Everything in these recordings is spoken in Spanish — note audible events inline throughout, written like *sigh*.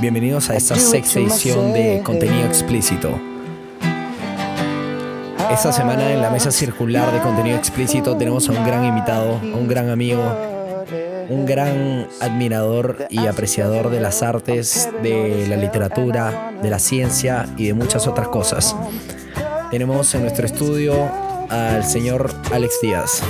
Bienvenidos a esta sexta edición de contenido explícito. Esta semana en la mesa circular de contenido explícito tenemos a un gran invitado, a un gran amigo, un gran admirador y apreciador de las artes, de la literatura, de la ciencia y de muchas otras cosas. Tenemos en nuestro estudio al señor Alex Díaz.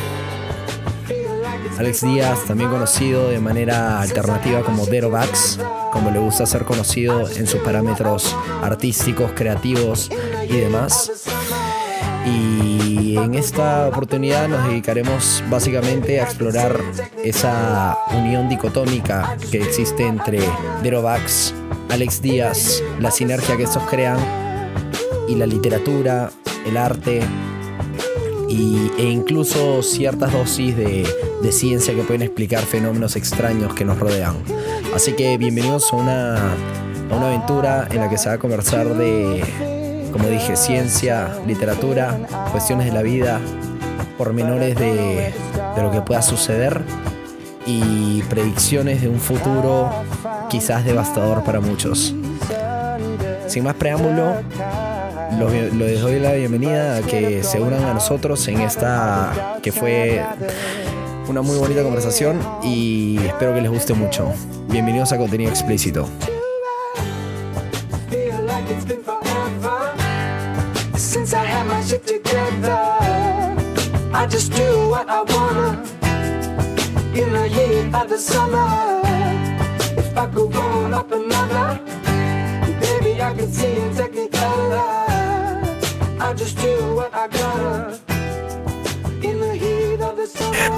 Alex Díaz, también conocido de manera alternativa como Derovax, como le gusta ser conocido en sus parámetros artísticos, creativos y demás. Y en esta oportunidad nos dedicaremos básicamente a explorar esa unión dicotómica que existe entre Derovax, Alex Díaz, la sinergia que estos crean y la literatura, el arte e incluso ciertas dosis de, de ciencia que pueden explicar fenómenos extraños que nos rodean. Así que bienvenidos a una, a una aventura en la que se va a conversar de, como dije, ciencia, literatura, cuestiones de la vida, pormenores de, de lo que pueda suceder y predicciones de un futuro quizás devastador para muchos. Sin más preámbulo, les doy la bienvenida a que se unan a nosotros en esta que fue una muy bonita conversación y espero que les guste mucho. Bienvenidos a contenido explícito.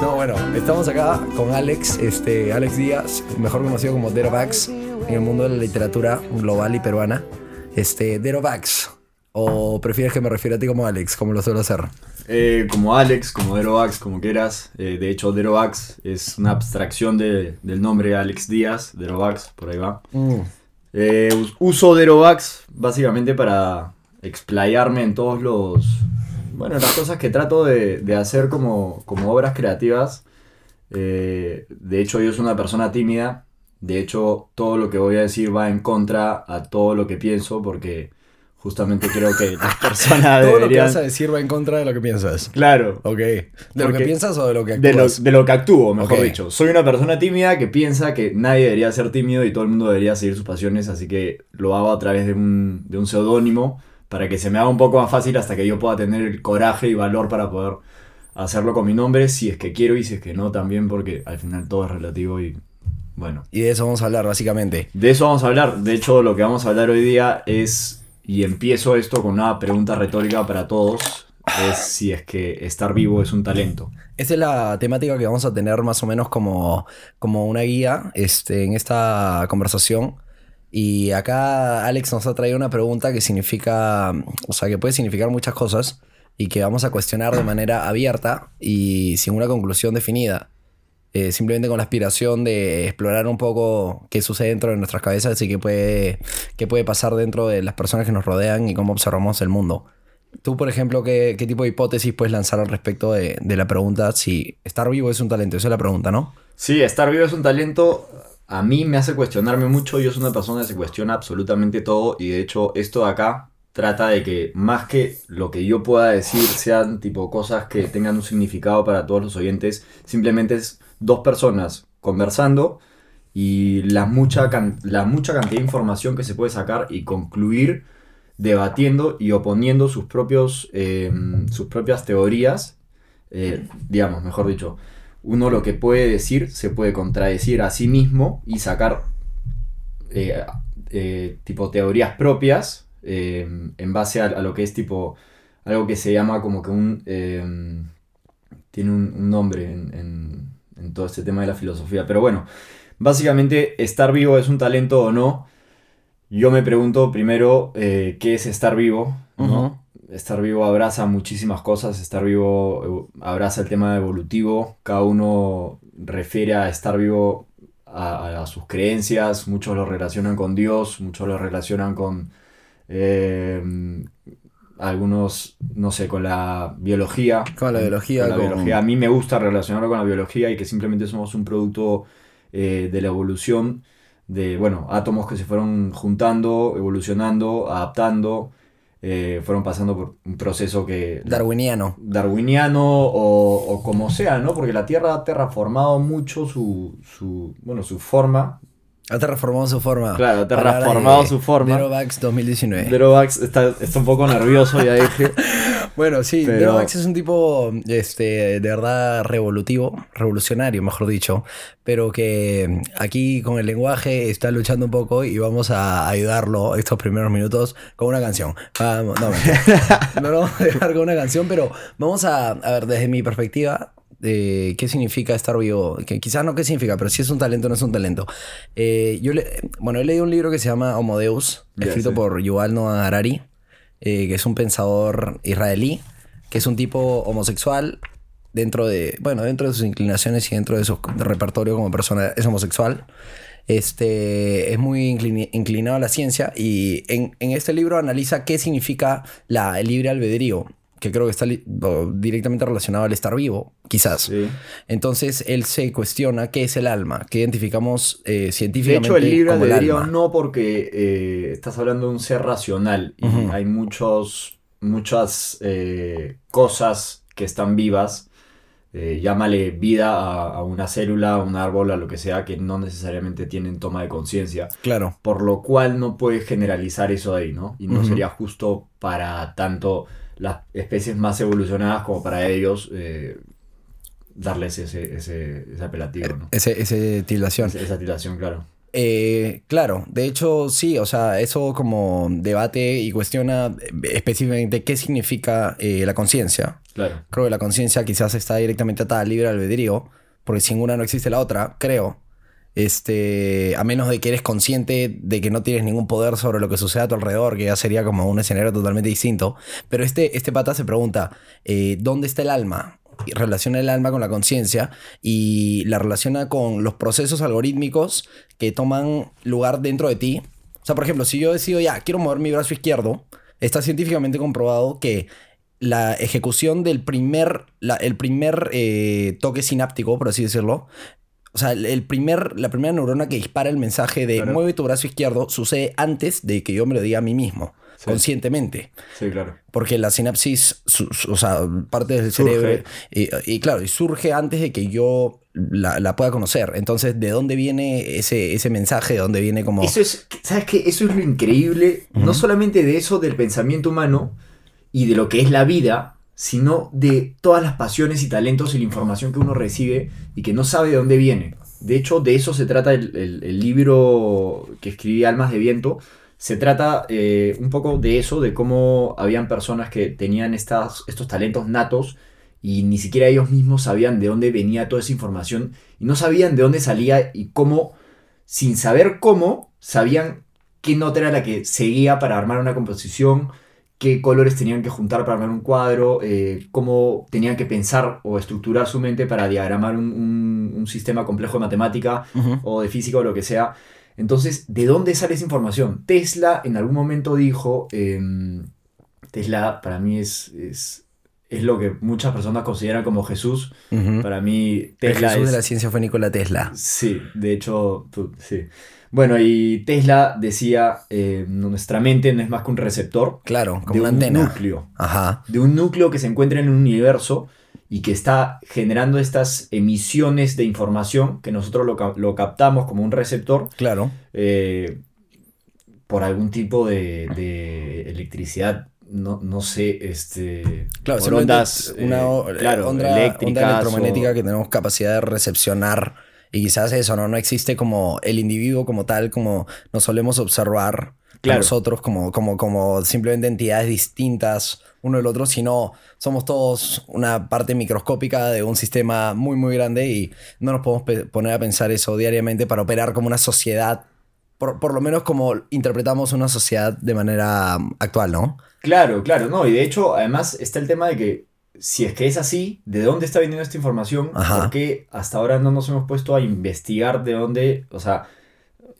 No, bueno, estamos acá con Alex, este, Alex Díaz, mejor conocido como Derovax en el mundo de la literatura global y peruana. Este, Derovax, ¿o prefieres que me refiera a ti como Alex, como lo suelo hacer? Eh, como Alex, como Derovax, como quieras. Eh, de hecho, Derovax es una abstracción del nombre Alex Díaz, Derovax, por ahí va. Mm. Eh, uso Derovax básicamente para explayarme en todos los bueno, las cosas que trato de, hacer como, como, obras creativas. Eh, de hecho, yo soy una persona tímida. De hecho, todo lo que voy a decir va en contra a todo lo que pienso porque justamente creo que *laughs* las personas Todo lo que vas a decir va en contra de lo que piensas. Claro. Ok. ¿De lo que piensas o de lo que actúas? De lo, que actúo, mejor dicho. Soy una persona tímida que piensa que nadie debería ser tímido y todo el mundo debería seguir sus pasiones, así que lo hago a través de un, de un seudónimo para que se me haga un poco más fácil hasta que yo pueda tener el coraje y valor para poder hacerlo con mi nombre, si es que quiero y si es que no también, porque al final todo es relativo y bueno. Y de eso vamos a hablar, básicamente. De eso vamos a hablar. De hecho, lo que vamos a hablar hoy día es, y empiezo esto con una pregunta retórica para todos, es si es que estar vivo es un talento. Esa es la temática que vamos a tener más o menos como, como una guía este, en esta conversación. Y acá Alex nos ha traído una pregunta que significa, o sea, que puede significar muchas cosas y que vamos a cuestionar de manera abierta y sin una conclusión definida. Eh, simplemente con la aspiración de explorar un poco qué sucede dentro de nuestras cabezas y qué puede, qué puede pasar dentro de las personas que nos rodean y cómo observamos el mundo. Tú, por ejemplo, ¿qué, qué tipo de hipótesis puedes lanzar al respecto de, de la pregunta si estar vivo es un talento? Esa es la pregunta, ¿no? Sí, estar vivo es un talento a mí me hace cuestionarme mucho. Yo soy una persona que se cuestiona absolutamente todo y de hecho esto de acá trata de que más que lo que yo pueda decir sean tipo cosas que tengan un significado para todos los oyentes, simplemente es dos personas conversando y la mucha, la mucha cantidad de información que se puede sacar y concluir debatiendo y oponiendo sus, propios, em, sus propias teorías, eh, digamos, mejor dicho uno lo que puede decir se puede contradecir a sí mismo y sacar eh, eh, tipo teorías propias eh, en base a, lo que es tipo algo que se llama como que un tiene un, nombre en, todo este tema de la filosofía. Pero bueno básicamente estar vivo es un talento o no. Yo me pregunto primero qué es estar vivo ¿no? Estar vivo abraza muchísimas cosas, estar vivo abraza el tema evolutivo, cada uno refiere a estar vivo a, sus creencias, muchos lo relacionan con Dios, muchos lo relacionan con, eh, algunos, no sé, con la biología. Con la biología, Con la con- biología. A mí me gusta relacionarlo con la biología y que simplemente somos un producto eh, de la evolución de, bueno, átomos que se fueron juntando, evolucionando, adaptando, eh, fueron pasando por un proceso que... Darwiniano. darwiniano o, o como sea, ¿no? Porque la Tierra ha terraformado mucho su, su, bueno, su forma. Ha terraformado su forma. Claro, ha de su forma. Derovax 2019. Derovax está, está un poco nervioso, ya dije. *laughs* Bueno, sí, Pero- Derovax es un tipo este, de verdad revolutivo, revolucionario, mejor dicho, pero que aquí con el lenguaje está luchando un poco y vamos a ayudarlo estos primeros minutos con una canción. Vamos, no, *laughs* no lo vamos a dejar con una canción, pero vamos a, a ver desde mi perspectiva. Qué significa estar vivo, que quizás no qué significa, pero si es un talento no es un talento. Eh, yo le, bueno, he leído un libro que se llama Homo Deus, Ya, escrito sí. por Yuval Noah Harari, eh, que es un pensador israelí, que es un tipo homosexual dentro de, bueno, dentro de sus inclinaciones y dentro de su repertorio como persona es homosexual. Este es muy inclinado a la ciencia y en, en este libro analiza qué significa la, el libre albedrío, que creo que está directamente relacionado al estar vivo, quizás. Sí. Entonces él se cuestiona qué es el alma, qué identificamos eh, De científicamente hecho, el el albedrío alma. no porque eh, estás hablando de un ser racional y hay muchos, muchas eh, cosas que están vivas. eh, llámale vida a, a una célula, a un árbol, a lo que sea, que no necesariamente tienen toma de conciencia. Claro. Por lo cual no puedes generalizar eso ahí, ¿no? Y no sería justo para tanto las especies más evolucionadas como para ellos eh, darles ese, ese, ese apelativo, ¿no? Ese, ese tildación. Esa, esa titulación, claro. Eh, claro, de hecho sí, o sea, eso como debate y cuestiona específicamente qué significa eh, la conciencia. Claro. Creo que la conciencia quizás está directamente atada al libre albedrío, porque sin una no existe la otra, creo. Este, a menos de que eres consciente de que no tienes ningún poder sobre lo que sucede a tu alrededor, que ya sería como un escenario totalmente distinto. Pero este, este pata se pregunta, eh, ¿dónde está el alma? Y relaciona el alma con la conciencia y la relaciona con los procesos algorítmicos que toman lugar dentro de ti. O sea, por ejemplo, si yo decido ya, quiero mover mi brazo izquierdo, está científicamente comprobado que la ejecución del primer, el primer eh, toque sináptico, por así decirlo, o sea, el- primer, la primera neurona que dispara el mensaje de Claro. mueve tu brazo izquierdo sucede antes de que yo me lo diga a mí mismo, Sí. conscientemente. Sí, claro. Porque la sinapsis, su- su- o sea, parte del Surge. cerebro. Y, y claro, y surge antes de que yo la, la pueda conocer. Entonces, ¿de dónde viene ese, ese mensaje? ¿De dónde viene como.? Eso es, ¿sabes qué? Eso es lo increíble, no solamente de eso del pensamiento humano y de lo que es la vida, sino de todas las pasiones y talentos y la información que uno recibe y que no sabe de dónde viene. De hecho, de eso se trata el, el- libro que escribí Almas de Viento. Se trata eh, un poco de eso, de cómo habían personas que tenían estas, estos talentos natos y ni siquiera ellos mismos sabían de dónde venía toda esa información y no sabían de dónde salía y cómo, sin saber cómo, sabían qué nota era la que seguía para armar una composición, qué colores tenían que juntar para armar un cuadro, eh, cómo tenían que pensar o estructurar su mente para diagramar un, un- un sistema complejo de matemática o de física o lo que sea. Entonces, ¿de dónde sale esa información? Tesla en algún momento dijo, em, Tesla para mí es, es, es lo que muchas personas consideran como Jesús. Para mí El Tesla Jesús es... de la ciencia fue Nikola Tesla. Sí, de hecho, tú- sí. Bueno, y Tesla decía, eh, nuestra mente no es más que un receptor Claro, como de una un antena. núcleo, Ajá. de un núcleo que se encuentra en un universo y que está generando estas emisiones de información que nosotros lo, ca- lo captamos como un receptor Claro. eh, por algún tipo de, de electricidad, no, no sé, este, Claro, por ondas una eh, claro, onda, eléctricas onda electromagnética o- que tenemos capacidad de recepcionar. Y quizás eso, ¿no? No existe como el individuo como tal, como nos solemos observar a nosotros como, como, como simplemente entidades distintas uno del otro, sino somos todos una parte microscópica de un sistema muy, muy grande y no nos podemos poner a pensar eso diariamente para operar como una sociedad, por, por lo menos como interpretamos una sociedad de manera um, actual, ¿no? Claro, claro, no, y de hecho, además está el tema de que si es que es así, ¿de dónde está viniendo esta información? Ajá. ¿Por qué hasta ahora no nos hemos puesto a investigar de dónde, o sea,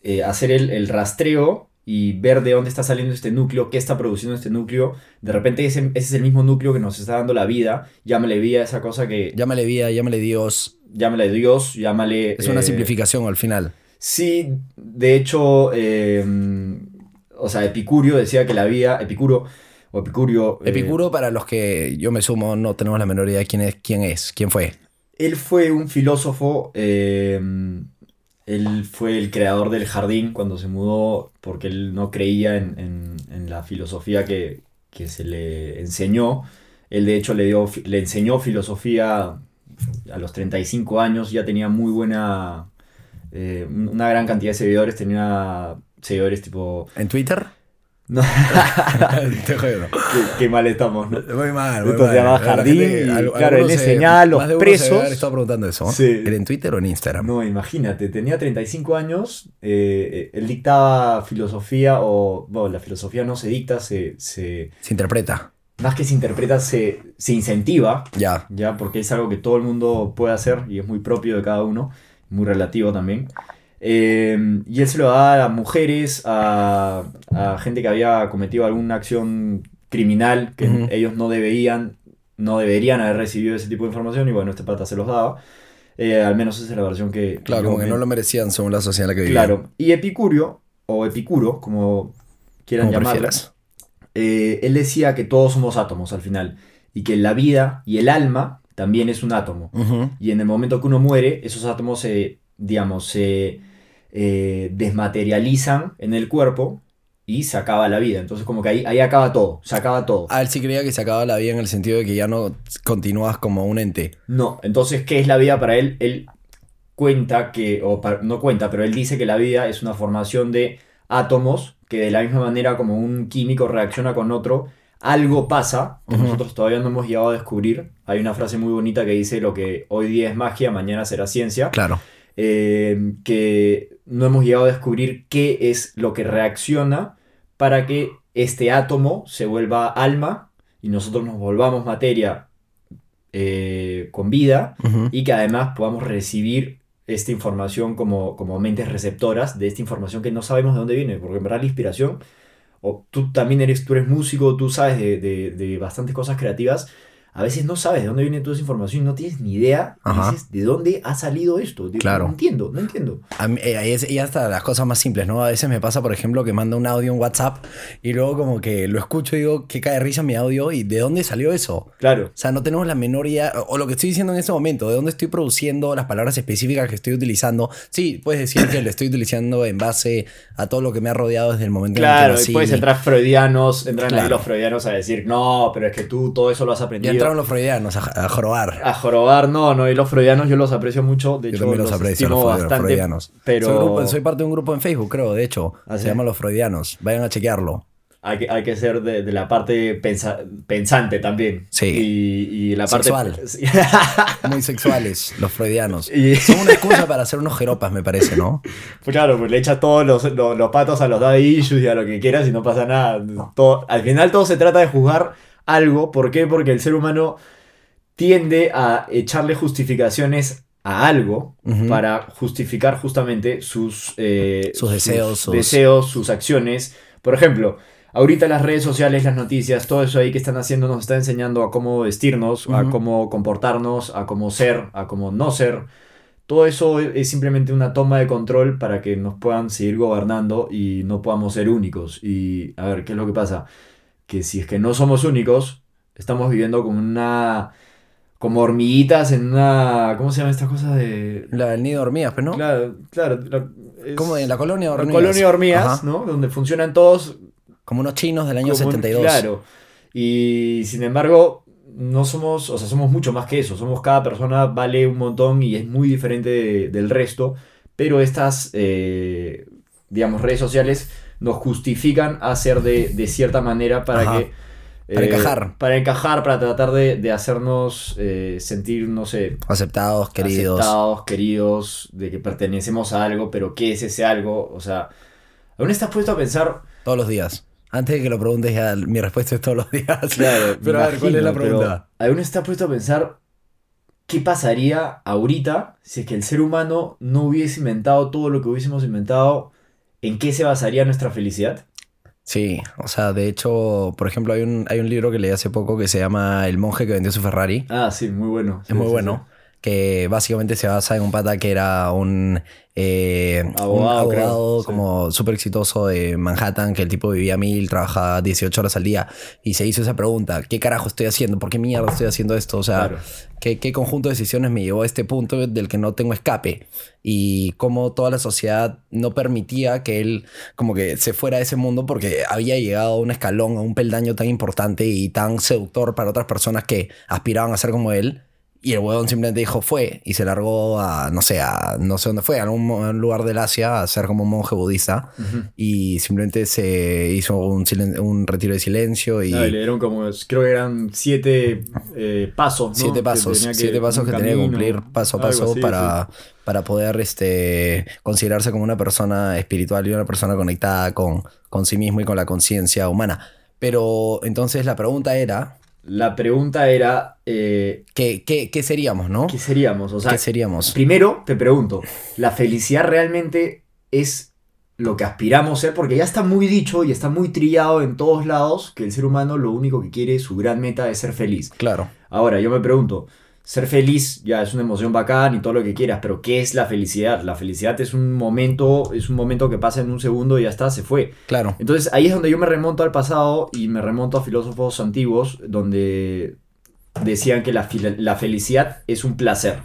eh, hacer el, el rastreo y ver de dónde está saliendo este núcleo, qué está produciendo este núcleo. De repente ese, ese es el mismo núcleo que nos está dando la vida. Llámale vida a esa cosa que... Llámale vida, llámale Dios. Llámale Dios, llámale... Es una eh, simplificación al final. Sí, de hecho, eh, o sea, Epicurio decía que la vida, Epicuro, o Epicurio... eh, Epicuro, para los que yo me sumo, no tenemos la menor idea de quién es, quién es, quién fue. Él fue un filósofo, eh, él fue el creador del jardín cuando se mudó porque él no creía en, en- en la filosofía que, que se le enseñó. Él de hecho le, dio, le enseñó filosofía a los 35 años, ya tenía muy buena, eh, una gran cantidad de seguidores, tenía seguidores tipo... ¿En Twitter? No, *laughs* Te juego. qué, qué mal estamos, ¿no? Muy mal. muy Esto se mal. llama jardín gente- y, al- claro, él se- enseñaba a los presos. estado preguntando eso. Sí. ¿Era en Twitter o en Instagram? No, imagínate, tenía 35 años, eh, él dictaba filosofía, o bueno, la filosofía no se dicta, se, se Se interpreta. más que se interpreta, se, se incentiva, Ya. ya, porque es algo que todo el mundo puede hacer y es muy propio de cada uno, muy relativo también. Eh, y él se lo daba a mujeres, a, a gente que había cometido alguna acción criminal que ellos no deberían, no deberían haber recibido ese tipo de información y bueno, este pata se los daba. Eh, al menos esa es la versión que... Claro, como que no lo merecían según la sociedad en la que vivían. Claro. Y Epicurio, o Epicuro, como quieran Como llamarlo, eh, él decía que todos somos átomos al final. Y que la vida y el alma también es un átomo. Y en el momento que uno muere, esos átomos se, digamos, se eh, desmaterializan en el cuerpo y se acaba la vida. Entonces como que ahí, ahí acaba todo, se acaba todo. Ah, él sí creía que se acaba la vida en el sentido de que ya no continúas como un ente. No, entonces, ¿qué es la vida para él? Él cuenta que, o no cuenta, pero él dice que la vida es una formación de átomos que de la misma manera como un químico reacciona con otro, algo pasa que nosotros todavía no hemos llegado a descubrir. Hay una frase muy bonita que dice lo que hoy día es magia, mañana será ciencia. Claro. eh, que no hemos llegado a descubrir qué es lo que reacciona para que este átomo se vuelva alma y nosotros nos volvamos materia eh, con vida y que además podamos recibir esta información como, como mentes receptoras de esta información que no sabemos de dónde viene, porque en verdad la inspiración, o tú también eres, tú eres músico, tú sabes de, de- de bastantes cosas creativas, a veces no sabes de dónde viene toda esa información y no tienes ni idea, dices, ¿de dónde ha salido esto? Digo, Claro. No entiendo, no entiendo. A mí- eh, es- y hasta las cosas más simples, ¿no? A veces me pasa, por ejemplo, que mando un audio en WhatsApp y luego como que lo escucho y digo, ¿qué cae de risa mi audio? ¿Y de dónde salió eso? Claro. O sea, no tenemos la menor idea, o lo que estoy diciendo en este momento, de dónde estoy produciendo las palabras específicas que estoy utilizando. Sí, puedes decir que lo estoy utilizando en base a todo lo que me ha rodeado desde el momento en el Claro, que y puedes entrar freudianos, entran ahí Claro. los freudianos a decir, no, pero es que tú todo eso lo has aprendido. Entraron los freudianos a, a jorobar. A jorobar, no, no, y los freudianos yo los aprecio mucho, de Yo hecho también los aprecio, los, freud- los bastante, freudianos. pero Soy, grupo- soy parte de un grupo en Facebook, creo, de hecho. ¿Ah, se sí? llama Los Freudianos. Vayan a chequearlo. hay que, hay que ser de, de la parte pensa- pensante también. Sí. Y, y la parte... Sexual. *laughs* *laughs* Muy sexuales, los freudianos. y, *laughs* Son una excusa para hacer unos jeropas, me parece, ¿no? pues claro, pues le echas todos los, los, los patos a los daddy issues y a lo que quieras y no pasa nada. Todo, al final todo se trata de juzgar algo. ¿Por qué? Porque el ser humano tiende a echarle justificaciones a algo para justificar justamente sus, eh, Sus deseos, sus- deseos, sus acciones. Por ejemplo, ahorita las redes sociales, las noticias, todo eso ahí que están haciendo nos está enseñando a cómo vestirnos, a cómo comportarnos, a cómo ser, a cómo no ser. Todo eso es es simplemente una toma de control para que nos puedan seguir gobernando y no podamos ser únicos. Y a ver, ¿qué es lo que pasa? Que si es que no somos únicos, estamos viviendo como una... como hormiguitas en una... ¿Cómo se llama esta cosa de...? La del nido de hormigas, pero no. Claro, claro. la- es- Como en la colonia de la hormigas. colonia de hormigas, Ajá. ¿no? Donde funcionan todos Como unos chinos del año como un- 72. Claro. Y sin embargo, no somos, o sea, somos mucho más que eso. Somos cada persona vale un montón y es muy diferente de- del resto. Pero estas, eh, digamos, redes sociales nos justifican a ser de, de cierta manera para Ajá. que... Para eh, encajar. Para encajar, para tratar de, de hacernos eh, sentir, no sé, Aceptados, queridos. aceptados, queridos, de que pertenecemos a algo, pero ¿qué es ese algo? O sea, ¿aún estás puesto a pensar Todos los días. Antes de que lo preguntes, ya mi respuesta es todos los días. *laughs* Claro, *laughs* pero me a ver, ¿cuál es la imagino, pregunta? ¿Aún está puesto a pensar qué pasaría ahorita si es que el ser humano no hubiese inventado todo lo que hubiésemos inventado ¿en qué se basaría nuestra felicidad? Sí, o sea, de hecho, por ejemplo, hay un, hay un libro que leí hace poco que se llama El monje que vendió su Ferrari. Ah, sí, muy bueno. Es muy bueno. Que básicamente se basa en un pata que era un eh, Abogado, un abogado como súper exitoso de Manhattan, que el tipo vivía mil, trabajaba 18 horas al día y se hizo esa pregunta, ¿qué carajo estoy haciendo? ¿Por qué mierda estoy haciendo esto? O sea, Claro. ¿qué, qué conjunto de decisiones me llevó a este punto del que no tengo escape? Y cómo toda la sociedad no permitía que él como que se fuera de ese mundo porque había llegado a un escalón, a un peldaño tan importante y tan seductor para otras personas que aspiraban a ser como él. Y el huevón simplemente dijo fue y se largó a, no sé, a no sé dónde fue, a algún lugar del Asia a ser como un monje budista. Y simplemente se hizo un, un retiro de silencio y Ah, y le dieron como, creo que eran siete eh, pasos, ¿no? siete pasos, que- siete pasos que tenía que cumplir paso a paso así, para, para poder este, considerarse como una persona espiritual y una persona conectada con, con sí mismo y con la conciencia humana. Pero entonces la pregunta era. La pregunta era, eh, ¿qué, qué, qué seríamos, no? ¿qué seríamos? O sea, ¿Qué seríamos? Primero, te pregunto, ¿la felicidad realmente es lo que aspiramos ser? Porque ya está muy dicho y está muy trillado en todos lados que el ser humano lo único que quiere, su gran meta es ser feliz. Claro, Ahora, yo me pregunto, ser feliz ya es una emoción bacán y todo lo que quieras, pero ¿qué es la felicidad? La felicidad es un momento, es un momento que pasa en un segundo y ya está, se fue. claro. Entonces ahí es donde yo me remonto al pasado y me remonto a filósofos antiguos donde decían que la, la felicidad es un placer.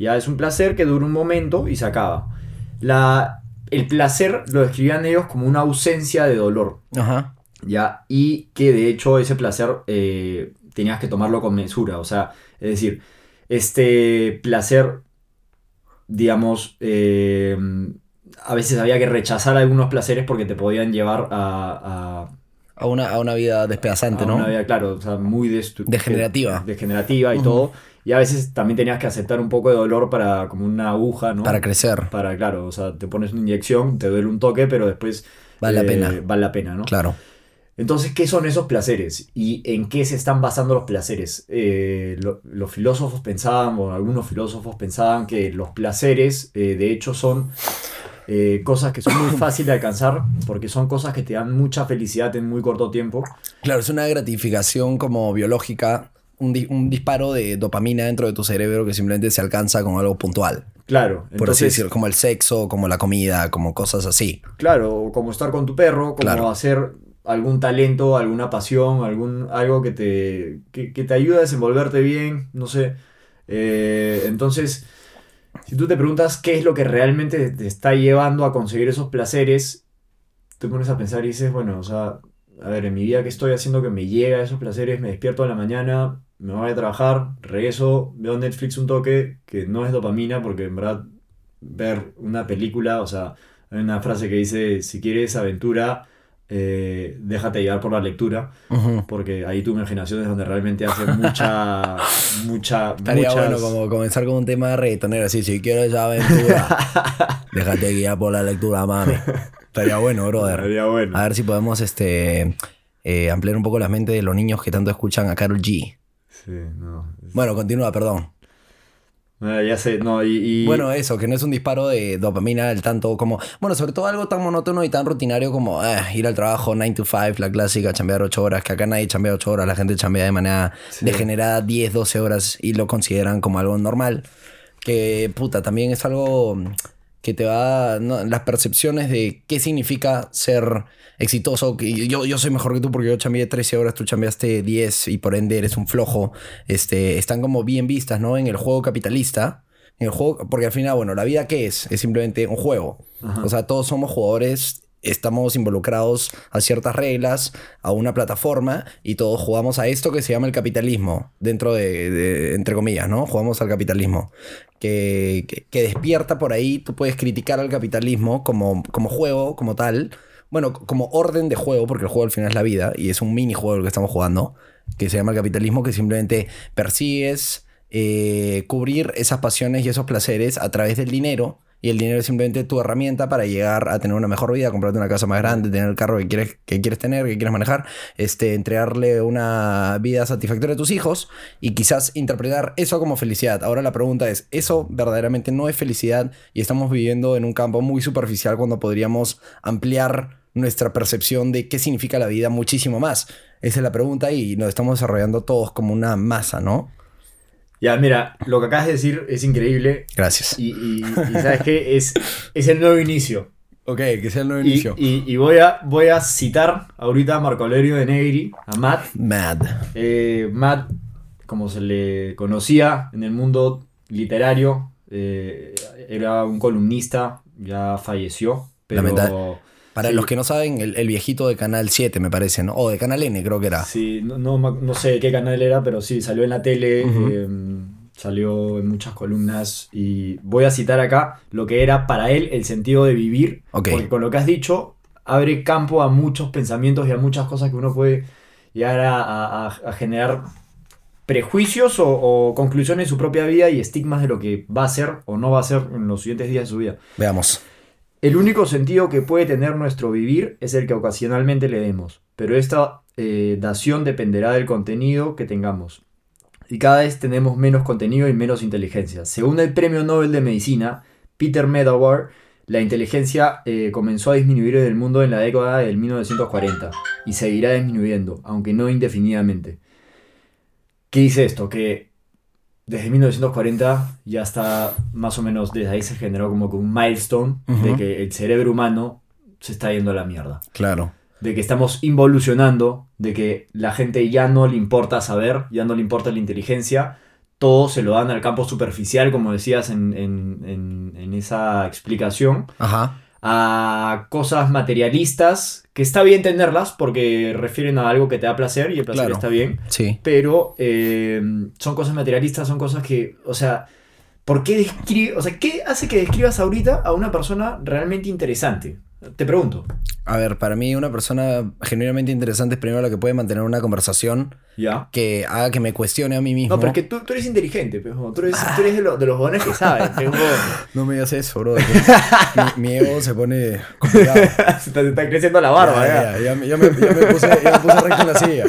Ya es un placer que dura un momento y se acaba. La, el placer lo describían ellos como una ausencia de dolor. Ajá. ¿ya? Y que de hecho ese placer eh, tenías que tomarlo con mesura. O sea, es decir, este placer, digamos, eh, a veces había que rechazar algunos placeres porque te podían llevar a, A una, a una vida despedazante, a ¿no? una vida, claro, o sea, muy Degenerativa. Degenerativa y todo. Y a veces también tenías que aceptar un poco de dolor para, como una aguja, ¿no? Para crecer, Para, claro, o sea, te pones una inyección, te duele un toque, pero después... Vale la eh, pena. Vale la pena, ¿no? claro. Entonces, ¿qué son esos placeres? ¿Y en qué se están basando los placeres? Eh, lo- los filósofos pensaban, o algunos filósofos pensaban que los placeres, eh, de hecho, son eh, cosas que son muy *coughs* fáciles de alcanzar, porque son cosas que te dan mucha felicidad en muy corto tiempo. Claro, es una gratificación como biológica, un, di- un disparo de dopamina dentro de tu cerebro que simplemente se alcanza con algo puntual. Claro, Por así entonces, decirlo, como el sexo, como la comida, como cosas así. claro, como estar con tu perro, como Claro. hacer algún talento, alguna pasión, algún, algo que te, que, que te ayude a desenvolverte bien, no sé. Eh, entonces, si tú te preguntas qué es lo que realmente te está llevando a conseguir esos placeres, te pones a pensar y dices, bueno, o sea, a ver, en mi vida, ¿qué estoy haciendo que me llega a esos placeres? Me despierto en la mañana, me voy a trabajar, regreso, veo Netflix un toque, que no es dopamina, porque en verdad ver una película, o sea, hay una frase que dice, si quieres aventura, eh, déjate llevar por la lectura, porque ahí tu imaginación es donde realmente hace mucha, *laughs* mucha, Estaría muchas... bueno como comenzar con un tema reggaetonero así, si quieres esa aventura, *laughs* déjate guiar por la lectura, mami. Estaría bueno, brother. Estaría bueno. A ver si podemos este, eh, ampliar un poco la mente de los niños que tanto escuchan a Carol G. Sí, no. es- Bueno, continúa, perdón. Ah, ya sé, no, y... y- Bueno, eso, que no es un disparo de dopamina del tanto como. Bueno, sobre todo algo tan monótono y tan rutinario como eh, ir al trabajo 9 to 5, la clásica, chambear 8 horas, que acá nadie chambea 8 horas, la gente chambea de manera Sí. degenerada 10, 12 horas y lo consideran como algo normal. Que, puta, también es algo que te va. ¿no? Las percepciones de qué significa ser exitoso. Que yo, yo soy mejor que tú porque yo chambeé 13 horas, tú chambeaste 10 y por ende eres un flojo. Este, están como bien vistas, ¿no? En el juego capitalista. En el juego, porque al final, bueno, la vida qué es? Es simplemente un juego. Ajá. O sea, todos somos jugadores, estamos involucrados a ciertas reglas, a una plataforma y todos jugamos a esto que se llama el capitalismo, dentro de, de- entre comillas, ¿no? Jugamos al capitalismo. Que, que, que despierta por ahí, tú puedes criticar al capitalismo como, como juego, como tal. Bueno, como orden de juego, porque el juego al final es la vida y es un minijuego el que estamos jugando, que se llama el capitalismo, que simplemente persigues eh, cubrir esas pasiones y esos placeres a través del dinero y el dinero es simplemente tu herramienta para llegar a tener una mejor vida, comprarte una casa más grande, tener el carro que quieres, que quieres tener, que quieres manejar, este, entregarle una vida satisfactoria a tus hijos y quizás interpretar eso como felicidad. Ahora la pregunta es, ¿eso verdaderamente no es felicidad y estamos viviendo en un campo muy superficial cuando podríamos ampliar nuestra percepción de qué significa la vida muchísimo más? Esa es la pregunta y nos estamos desarrollando todos como una masa, ¿no? Ya, mira, lo que acabas de decir es increíble. Gracias. Y, y- y ¿sabes qué? Es, es el nuevo inicio. Ok, que sea el nuevo Y, inicio. y- y voy, a, voy a citar ahorita a Marco Aurelio de Negri, a Matt. Mad. Eh, Matt, como se le conocía en el mundo literario, eh, era un columnista, ya falleció. Pero. Para Sí. los que no saben, el, el viejito de Canal 7, me parece, ¿no? O de Canal N, creo que era. Sí, no, no, sé qué canal era, pero sí, salió en la tele, eh, salió en muchas columnas y voy a citar acá lo que era para él el sentido de vivir, Ok. porque con lo que has dicho abre campo a muchos pensamientos y a muchas cosas que uno puede llegar a, a- generar prejuicios o, o conclusiones en su propia vida y estigmas de lo que va a ser o no va a ser en los siguientes días de su vida. Veamos. El único sentido que puede tener nuestro vivir es el que ocasionalmente le demos, pero esta eh, dación dependerá del contenido que tengamos. Y cada vez tenemos menos contenido y menos inteligencia. Según el Premio Nobel de Medicina, Peter Medawar, la inteligencia eh, comenzó a disminuir en el mundo en la década del 1940 y seguirá disminuyendo, aunque no indefinidamente. ¿Qué dice esto? Que desde 1940 ya está más o menos, desde ahí se generó como que un milestone de que el cerebro humano se está yendo a la mierda. Claro. De que estamos involucionando, de que la gente ya no le importa saber, ya no le importa la inteligencia, todo se lo dan al campo superficial, como decías en, en- en- en esa explicación, Ajá. A cosas materialistas, que está bien tenerlas porque refieren a algo que te da placer y el placer Claro. está bien, Sí. pero eh, son cosas materialistas, son cosas que, o sea, ¿por qué describe, o sea, qué hace que describas ahorita a una persona realmente interesante? Te pregunto. A ver, para mí una persona genuinamente interesante es primero la que puede mantener una conversación ¿Ya? que haga que me cuestione a mí mismo. No, pero es que tú, tú eres inteligente, pero tú eres, tú eres de, los- de los jóvenes que pero- *laughs* No me digas eso, bro. mi, mi ego se pone complicado. *laughs* se te está creciendo la barba, ya, ya. ya, ya me, ya me- ya me puse, ya me puse recto en la silla.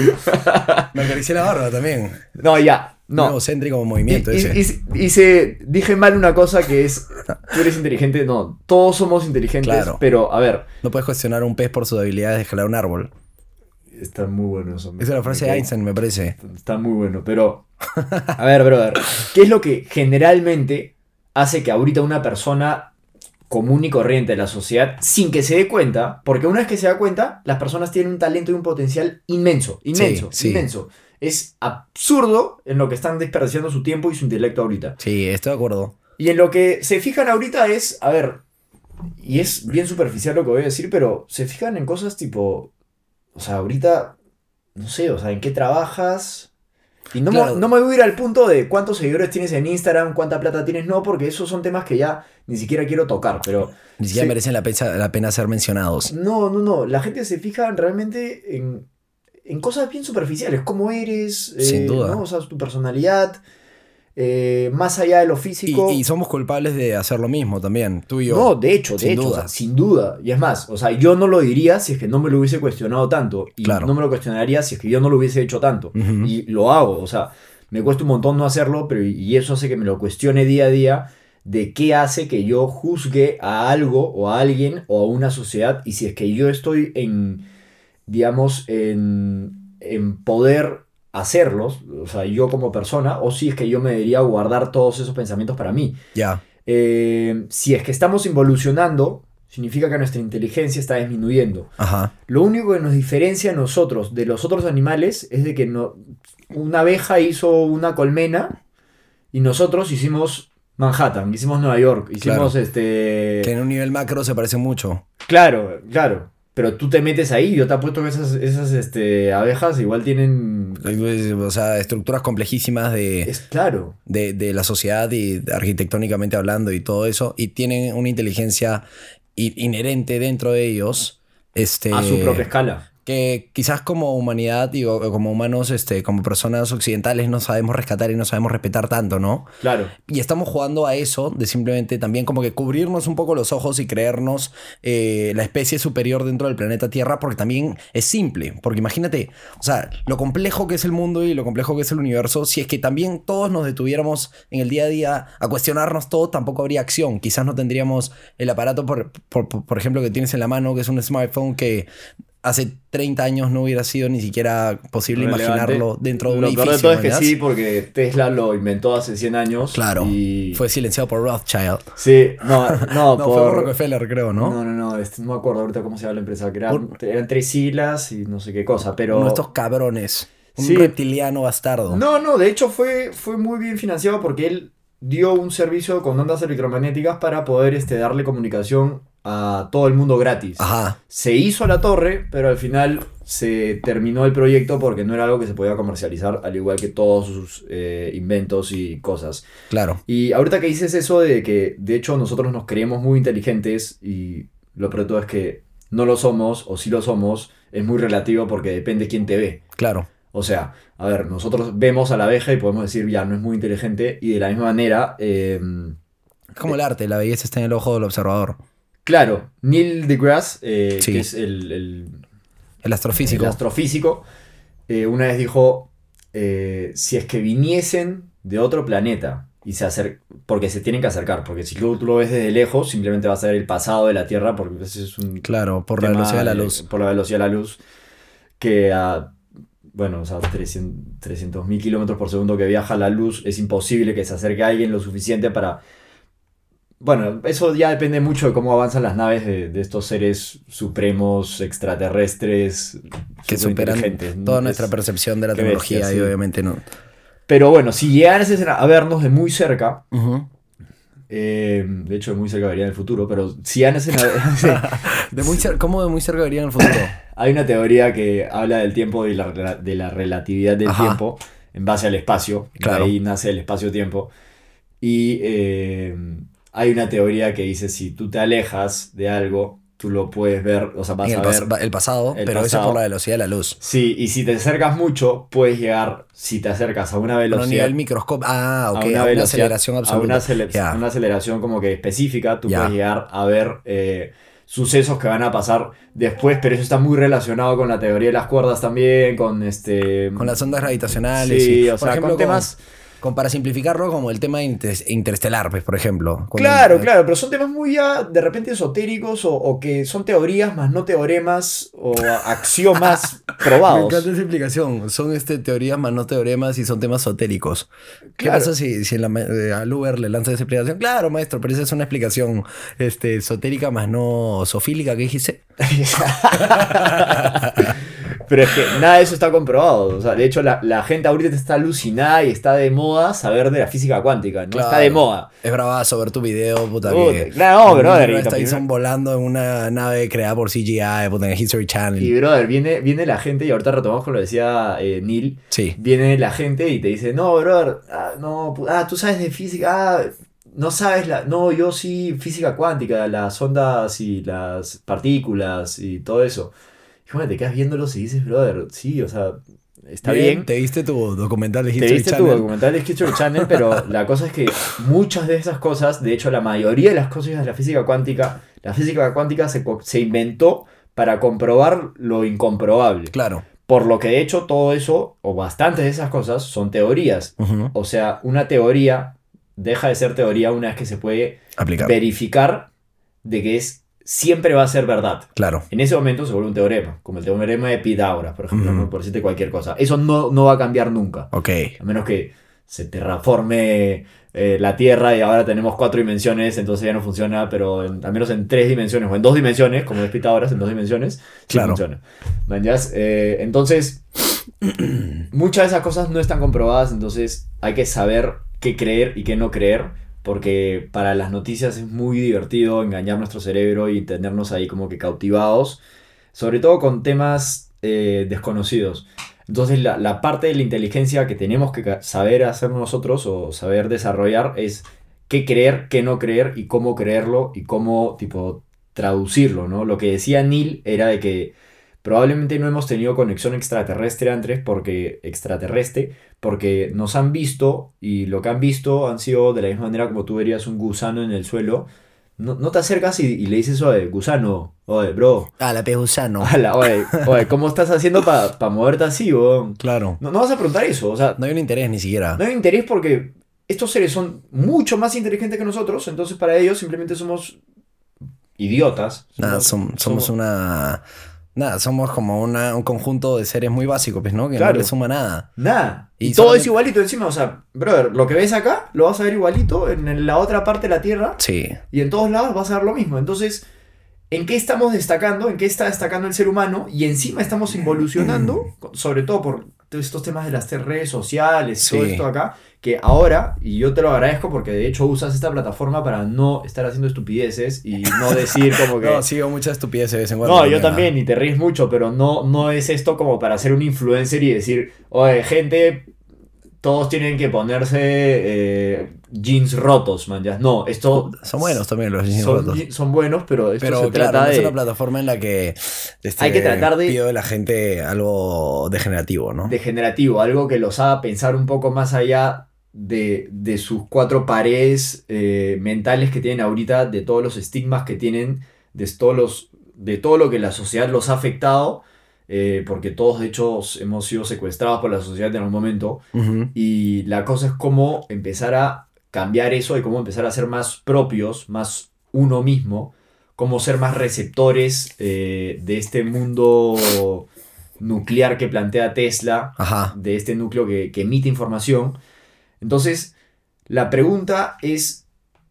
Me acaricié la barba también. No, ya. No. No. egocéntrico movimiento Y- y- ese. y- hice- dije mal una cosa que es, tú eres inteligente, no, todos somos inteligentes, Claro. pero a ver, No puedes cuestionar a un pez por sus habilidades de escalar un árbol. está muy bueno eso. Esa es la frase de Einstein, me parece. Está muy bueno, pero. *laughs* A ver, brother. ¿Qué es lo que generalmente hace que ahorita una persona común y corriente de la sociedad, sin que se dé cuenta, porque una vez que se da cuenta, las personas tienen un talento y un potencial inmenso, inmenso, sí. inmenso. Es absurdo en lo que están desperdiciando su tiempo y su intelecto ahorita. Sí, estoy de acuerdo. Y en lo que se fijan ahorita es, a ver, y es bien superficial lo que voy a decir, pero se fijan en cosas tipo, o sea, ahorita, no sé, o sea, en qué trabajas. Y no, Claro. me, no me voy a ir al punto de cuántos seguidores tienes en Instagram, cuánta plata tienes, no, porque esos son temas que ya ni siquiera quiero tocar, pero... Ni siquiera merecen la pena, la pena ser mencionados. No, no, no, la gente se fija realmente en, en cosas bien superficiales, cómo eres, Sin eh, duda. ¿no? o sea, tu personalidad, eh, más allá de lo Y, físico. y somos culpables de hacer lo mismo también, tú y yo. No, de hecho, de Sin hecho, o duda. sea, sin duda. Y es más, o sea, yo no lo diría si es que no me lo hubiese cuestionado tanto. Y Claro. no me lo cuestionaría si es que yo no lo hubiese hecho tanto. Y lo hago, o sea, me cuesta un montón no hacerlo, pero y eso hace que me lo cuestione día a día de qué hace que yo juzgue a algo o a alguien o a una sociedad y si es que yo estoy en, digamos, en, en poder hacerlos, o sea, yo como persona, o si es que yo me debería guardar todos esos pensamientos para mí. Ya. Eh, si es que estamos involucionando, significa que nuestra inteligencia está disminuyendo. Ajá. Lo único que nos diferencia a nosotros de los otros animales es de que no, una abeja hizo una colmena y nosotros hicimos Manhattan, hicimos Nueva York, hicimos este... Que en un nivel macro se parece mucho. Claro, claro. Pero tú te metes ahí, yo te apuesto que esas, esas este, abejas igual tienen... O sea, estructuras complejísimas de, Es claro. de, de la sociedad y arquitectónicamente hablando y todo eso. Y tienen una inteligencia inherente dentro de ellos. Este, A su propia escala. Que quizás como humanidad, digo, como humanos, este, como personas occidentales, no sabemos rescatar y no sabemos respetar tanto, ¿no? Claro. Y estamos jugando a eso, de simplemente también como que cubrirnos un poco los ojos y creernos eh, la especie superior dentro del planeta Tierra, porque también es simple. Porque imagínate, o sea, lo complejo que es el mundo y lo complejo que es el universo, si es que también todos nos detuviéramos en el día a día a cuestionarnos todo, tampoco habría acción. Quizás no tendríamos el aparato, por, por, por ejemplo, que tienes en la mano, que es un smartphone que hace 30 años no hubiera sido ni siquiera posible Relevante. imaginarlo dentro de un Lo edificio. peor de todo es que sí, porque Tesla lo inventó hace 100 años. Claro. Y... Fue silenciado por Rothschild. Sí, no, no, *laughs* No, fue por... por Rockefeller, creo, ¿no? No, no, no, este, no me acuerdo ahorita cómo se llama la empresa, que eran, Un- eran tres siglas y no sé qué cosa, pero... Uno de estos cabrones. Un Sí. reptiliano bastardo. No, no, de hecho fue, fue muy bien financiado porque él dio un servicio con ondas electromagnéticas para poder este, darle comunicación a todo el mundo gratis. Ajá. Se hizo la torre, pero al final se terminó el proyecto porque no era algo que se podía comercializar, al igual que todos sus eh, inventos y cosas. Claro. Y ahorita que dices eso de que de hecho nosotros nos creemos muy inteligentes y lo peor de todo es que no lo somos o sí lo somos, es muy relativo porque depende quién te ve. Claro. O sea, a ver, nosotros vemos a la abeja y podemos decir, ya, no es muy inteligente y de la misma manera... eh, Es como el arte, la belleza está en el ojo del observador. Claro, Neil deGrasse, eh, Sí. que es el, el- El astrofísico. el astrofísico, eh, una vez dijo, eh, si es que viniesen de otro planeta y se acer porque se tienen que acercar, porque si tú, tú lo ves desde lejos, simplemente va a ser el pasado de la Tierra, porque ese es un Claro, por la velocidad de la luz. Por la velocidad de la luz, que a, bueno, o sea, 300 mil kilómetros por segundo que viaja la luz, es imposible que se acerque a alguien lo suficiente para... Bueno, eso ya depende mucho de cómo avanzan las naves de, de estos seres supremos, extraterrestres, Que superan toda Es- nuestra percepción de la tecnología bestia, y sí. obviamente no. Pero bueno, si llegan a, vernos de muy cerca, Ujú. eh, de hecho de muy cerca vería en el futuro, pero si *laughs* *laughs* sí. De muy ¿Cómo de muy cerca vería en el futuro? *coughs* Hay una teoría que habla del tiempo y la, de la relatividad del Ajá. tiempo en base al espacio. De Claro. ahí nace el espacio-tiempo. Y eh, hay una teoría que dice si tú te alejas de algo, tú lo puedes ver, o sea, vas a el, pas- ver. el pasado, el pero eso por la velocidad de la luz. Sí, y si te acercas mucho, puedes llegar, si te acercas a una A un velocidad. nivel microscópico. Ah, ok. a A una velocidad, aceleración a absoluta. una, Ya. una aceleración como que específica, tú puedes llegar a ver eh, sucesos que van a pasar después, pero eso está muy relacionado con la teoría de las cuerdas también, con este... Con las ondas gravitacionales. Sí, y, o sea, con temas- con- para simplificarlo, como el tema inter- interestelar, pues, por ejemplo. Claro, el- claro, pero son temas muy ya de repente esotéricos o, o que son teorías más no teoremas o axiomas *laughs* Me probados. encanta esa explicación. Son este, teorías más no teoremas y son temas esotéricos. ¿Qué Claro. pasa si, si en la eh, al Uber le lanzas esa explicación? Claro, maestro, pero esa es una explicación este, esotérica más no sofílica, ¿qué dijiste? *laughs* *laughs* Pero es que nada de eso está comprobado. O sea, de hecho, la, la gente ahorita está alucinada y está de moda saber de la física cuántica. No Claro. está de moda. Es bravazo ver tu video, puta. Que claro, un brother, y Tyson volando en una nave creada por CGI, puta, en History Channel. Y brother, viene, viene la gente, y ahorita retomamos con lo que decía eh, Neil. sí. Viene la gente y te dice, no, brother, ah, no, ah, tú sabes de física, ah, no sabes la. No, yo sí, física cuántica, las ondas y las partículas y todo eso. Bueno, te quedas viéndolos y dices, brother, sí, o sea, está bien. Te viste tu documental de Te History viste tu Channel. documental de History Channel, pero la cosa es que muchas de esas cosas, de hecho la mayoría de las cosas de la física cuántica, la física cuántica se, se inventó para comprobar lo incomprobable. Claro. Por lo que de hecho todo eso, o bastantes de esas cosas, son teorías. O sea, una teoría deja de ser teoría una vez que se puede Aplicar. verificar de que es siempre va a ser verdad. Claro. En ese momento se vuelve un teorema, como el teorema de Pitágoras, por ejemplo, por decirte cualquier cosa. Eso no, no va a cambiar nunca. Ok. A menos que se terraforme eh, la Tierra y ahora tenemos cuatro dimensiones, entonces ya no funciona, pero en- al menos en tres dimensiones o en dos dimensiones, como es Pitágoras, en dos dimensiones, sí Claro. funciona. ¿Mañas? Eh, entonces, *clears throat* muchas de esas cosas no están comprobadas, entonces hay que saber qué creer y qué no creer, porque para las noticias es muy divertido engañar nuestro cerebro y tenernos ahí como que cautivados, sobre todo con temas eh, desconocidos. Entonces la, la parte de la inteligencia que tenemos que saber hacer nosotros o saber desarrollar es qué creer, qué no creer y cómo creerlo y cómo tipo traducirlo, ¿no? Lo que decía Neil era de que probablemente no hemos tenido conexión extraterrestre antes porque extraterrestre porque nos han visto y lo que han visto han sido de la misma manera como tú verías un gusano en el suelo. No, no te acercas y, y le dices, oye, gusano, oye, bro, Ah, la pez gusano. Ala, oye, *laughs* oye, ¿cómo estás haciendo para moverte así, weón? Claro. No, no vas a preguntar eso, o sea, No hay un interés ni siquiera. no hay interés porque estos seres son mucho más inteligentes que nosotros, entonces para ellos simplemente somos idiotas. Nada, som- somos una. Nada, somos como una, un conjunto de seres muy básicos, pues, ¿no? Que Claro. no le suma nada. Nada. Y, Y todo solamente- es igualito encima, o sea, brother, lo que ves acá lo vas a ver igualito en la otra parte de la Tierra Sí. y en todos lados vas a ver lo mismo. Entonces, ¿en qué estamos destacando? ¿En qué está destacando el ser humano? Y encima estamos involucionando, sobre todo por estos temas de las redes sociales, todo esto acá, que ahora, y yo te lo agradezco porque de hecho usas esta plataforma para no estar haciendo estupideces y no decir *laughs* como que... No, sigo mucha estupidez de vez en cuando. No, yo también, y te ríes mucho, pero no, no es esto como para ser un influencer y decir, oye, gente, todos tienen que ponerse eh, jeans rotos, man. ya". No, esto Son buenos también los jeans son, rotos. son buenos, pero esto Pero se claro, trata no es de... una plataforma en la que este, Hay que tratar de- pido de la gente algo degenerativo, ¿no? degenerativo, algo que los haga pensar un poco más allá de, de sus cuatro paredes eh, mentales que tienen ahorita, de todos los estigmas que tienen, de, todos los, de todo lo que la sociedad los ha afectado, eh, porque todos de hecho hemos sido secuestrados por la sociedad en algún momento, Ujú. y la cosa es cómo empezar a cambiar eso y cómo empezar a ser más propios, más uno mismo, cómo ser más receptores eh, de este mundo nuclear que plantea Tesla, Ajá. de este núcleo que, que emite información. Entonces, la pregunta es,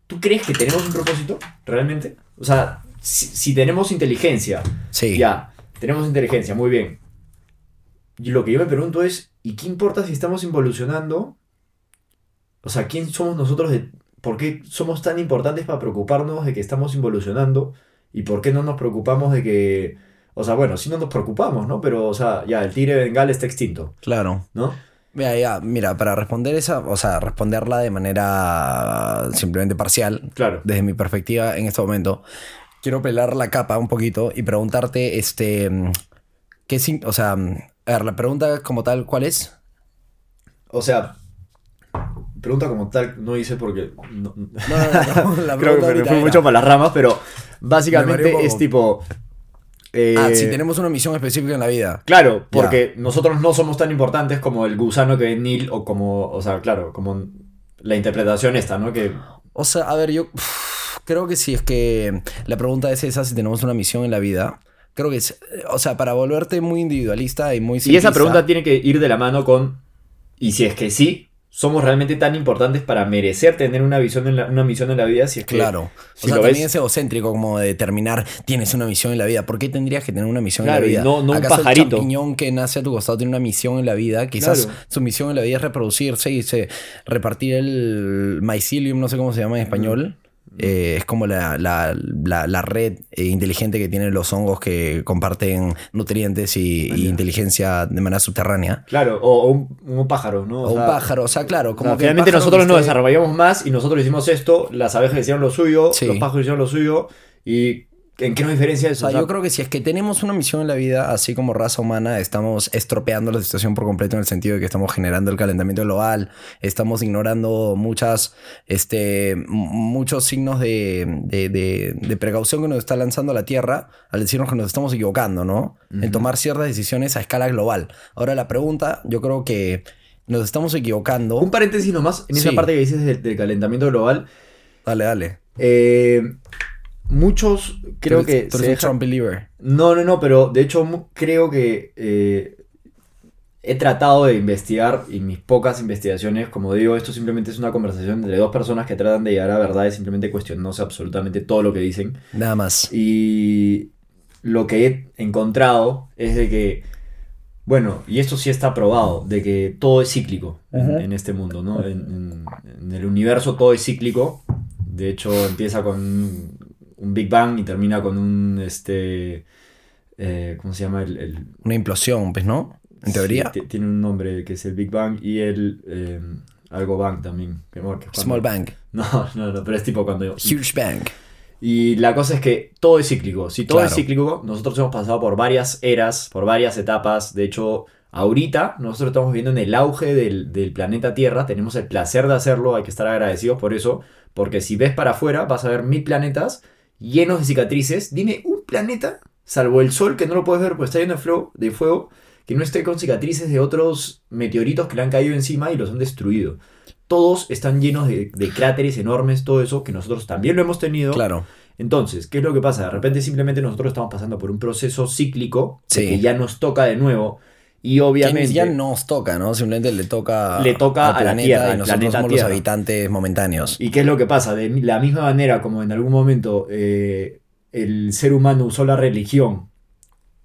¿tú crees que tenemos un propósito realmente? O sea, si, si tenemos inteligencia, Sí. ya, tenemos inteligencia, muy bien. Y lo que yo me pregunto es, ¿y qué importa si estamos involucionando? O sea, ¿quién somos nosotros de... ¿Por qué somos tan importantes para preocuparnos de que estamos involucionando? ¿Y por qué no nos preocupamos de que... O sea, bueno, sí no nos preocupamos, ¿no? Pero, o sea, ya, el tigre Bengal está extinto, Claro. ¿no? Mira, ya, mira, para responder esa, o sea, responderla de manera simplemente parcial, Claro. desde mi perspectiva en este momento, quiero pelar la capa un poquito y preguntarte, este, ¿qué sin, o sea, a ver, la pregunta como tal, ¿cuál es? O sea, pregunta como tal no hice porque... no- No, *laughs* no, no, la *laughs* Creo que me fui mucho para las ramas, pero básicamente es tipo... eh, Ah, si tenemos una misión específica en la vida. Claro, porque nosotros no somos tan importantes como el gusano que ve Neil o como, o sea, claro, como la interpretación esta, ¿no? Que O sea, a ver, yo creo que si es que la pregunta es esa, si tenemos una misión en la vida, creo que es, o sea, para volverte muy individualista y muy y esa simplista, pregunta tiene que ir de la mano con y si es que sí somos realmente tan importantes para merecer tener una visión en la- una misión en la vida, si es que Claro. si o sea, lo también ves- es egocéntrico como de determinar, tienes una misión en la vida. ¿Por qué tendrías que tener una misión Claro, en la vida? no- no un ¿Acaso pajarito? el champiñón que nace a tu costado tiene una misión en la vida? Quizás Claro. su misión en la vida es reproducirse y se, repartir el mycelium, no sé cómo se llama en español. Eh, es como la, la- la- la red eh, inteligente que tienen los hongos que comparten nutrientes y, Ah, inteligencia de manera subterránea. Claro, o, o un, un pájaro, ¿no? O, un sea, pájaro, o sea, claro, como que finalmente nosotros que nos desarrollamos más y nosotros hicimos esto, las abejas hicieron lo suyo, Sí. los pájaros hicieron lo suyo y ¿en qué nos diferencia eso? sea, O sea, yo creo que si es que tenemos una misión en la vida, así como raza humana, estamos estropeando la situación por completo en el sentido de que estamos generando el calentamiento global, estamos ignorando muchas, este, muchos signos de, de- de- de precaución que nos está lanzando la Tierra al decirnos que nos estamos equivocando, ¿no? En tomar ciertas decisiones a escala global. Ahora la pregunta, yo creo que nos estamos equivocando. Un paréntesis nomás, en esa parte que dices del, del calentamiento global, Dale, dale. eh, muchos creo Tú que... eres- tú se eres un dejan- Trump believer. No, no, no, pero de hecho creo que eh, he tratado de investigar y mis pocas investigaciones, como digo, esto simplemente es una conversación entre dos personas que tratan de llegar a verdades, simplemente cuestionándose absolutamente todo lo que dicen. Nada más. Y lo que he encontrado es de que, bueno, y esto sí está probado, de que todo es cíclico en, este mundo, ¿no? En, en- en el universo todo es cíclico. De hecho, empieza con un, Big Bang y termina con un, este, eh, ¿cómo se llama? El, el- Una implosión, pues, ¿no? En teoría. sí, tiene un nombre que es el Big Bang y el, eh, algo Bang también. que- que es cuando- Small bang. *laughs* No, no, no, pero es tipo cuando... *laughs* Huge bang. Y la cosa es que todo es cíclico. Si todo es cíclico, nosotros hemos pasado por varias eras, por varias etapas. De hecho, ahorita nosotros estamos viviendo en el auge del, del planeta Tierra. Tenemos el placer de hacerlo, hay que estar agradecidos por eso. Porque si ves para afuera, vas a ver mil planetas llenos de cicatrices. Dime un planeta, salvo el Sol, que no lo puedes ver porque está lleno de, flo- de fuego, que no esté con cicatrices de otros meteoritos que le han caído encima y los han destruido. Todos están llenos de, de cráteres enormes, todo eso, que nosotros también lo hemos tenido. Claro. Entonces, ¿qué es lo que pasa? De repente simplemente nosotros estamos pasando por un proceso cíclico Sí. que ya nos toca de nuevo y Que obviamente ya nos toca, ¿no? Simplemente le toca, Le toca al a la planeta Tierra, y nosotros planeta somos Tierra. los habitantes momentáneos. ¿Y qué es lo que pasa? De la misma manera como en algún momento eh, el ser humano usó la religión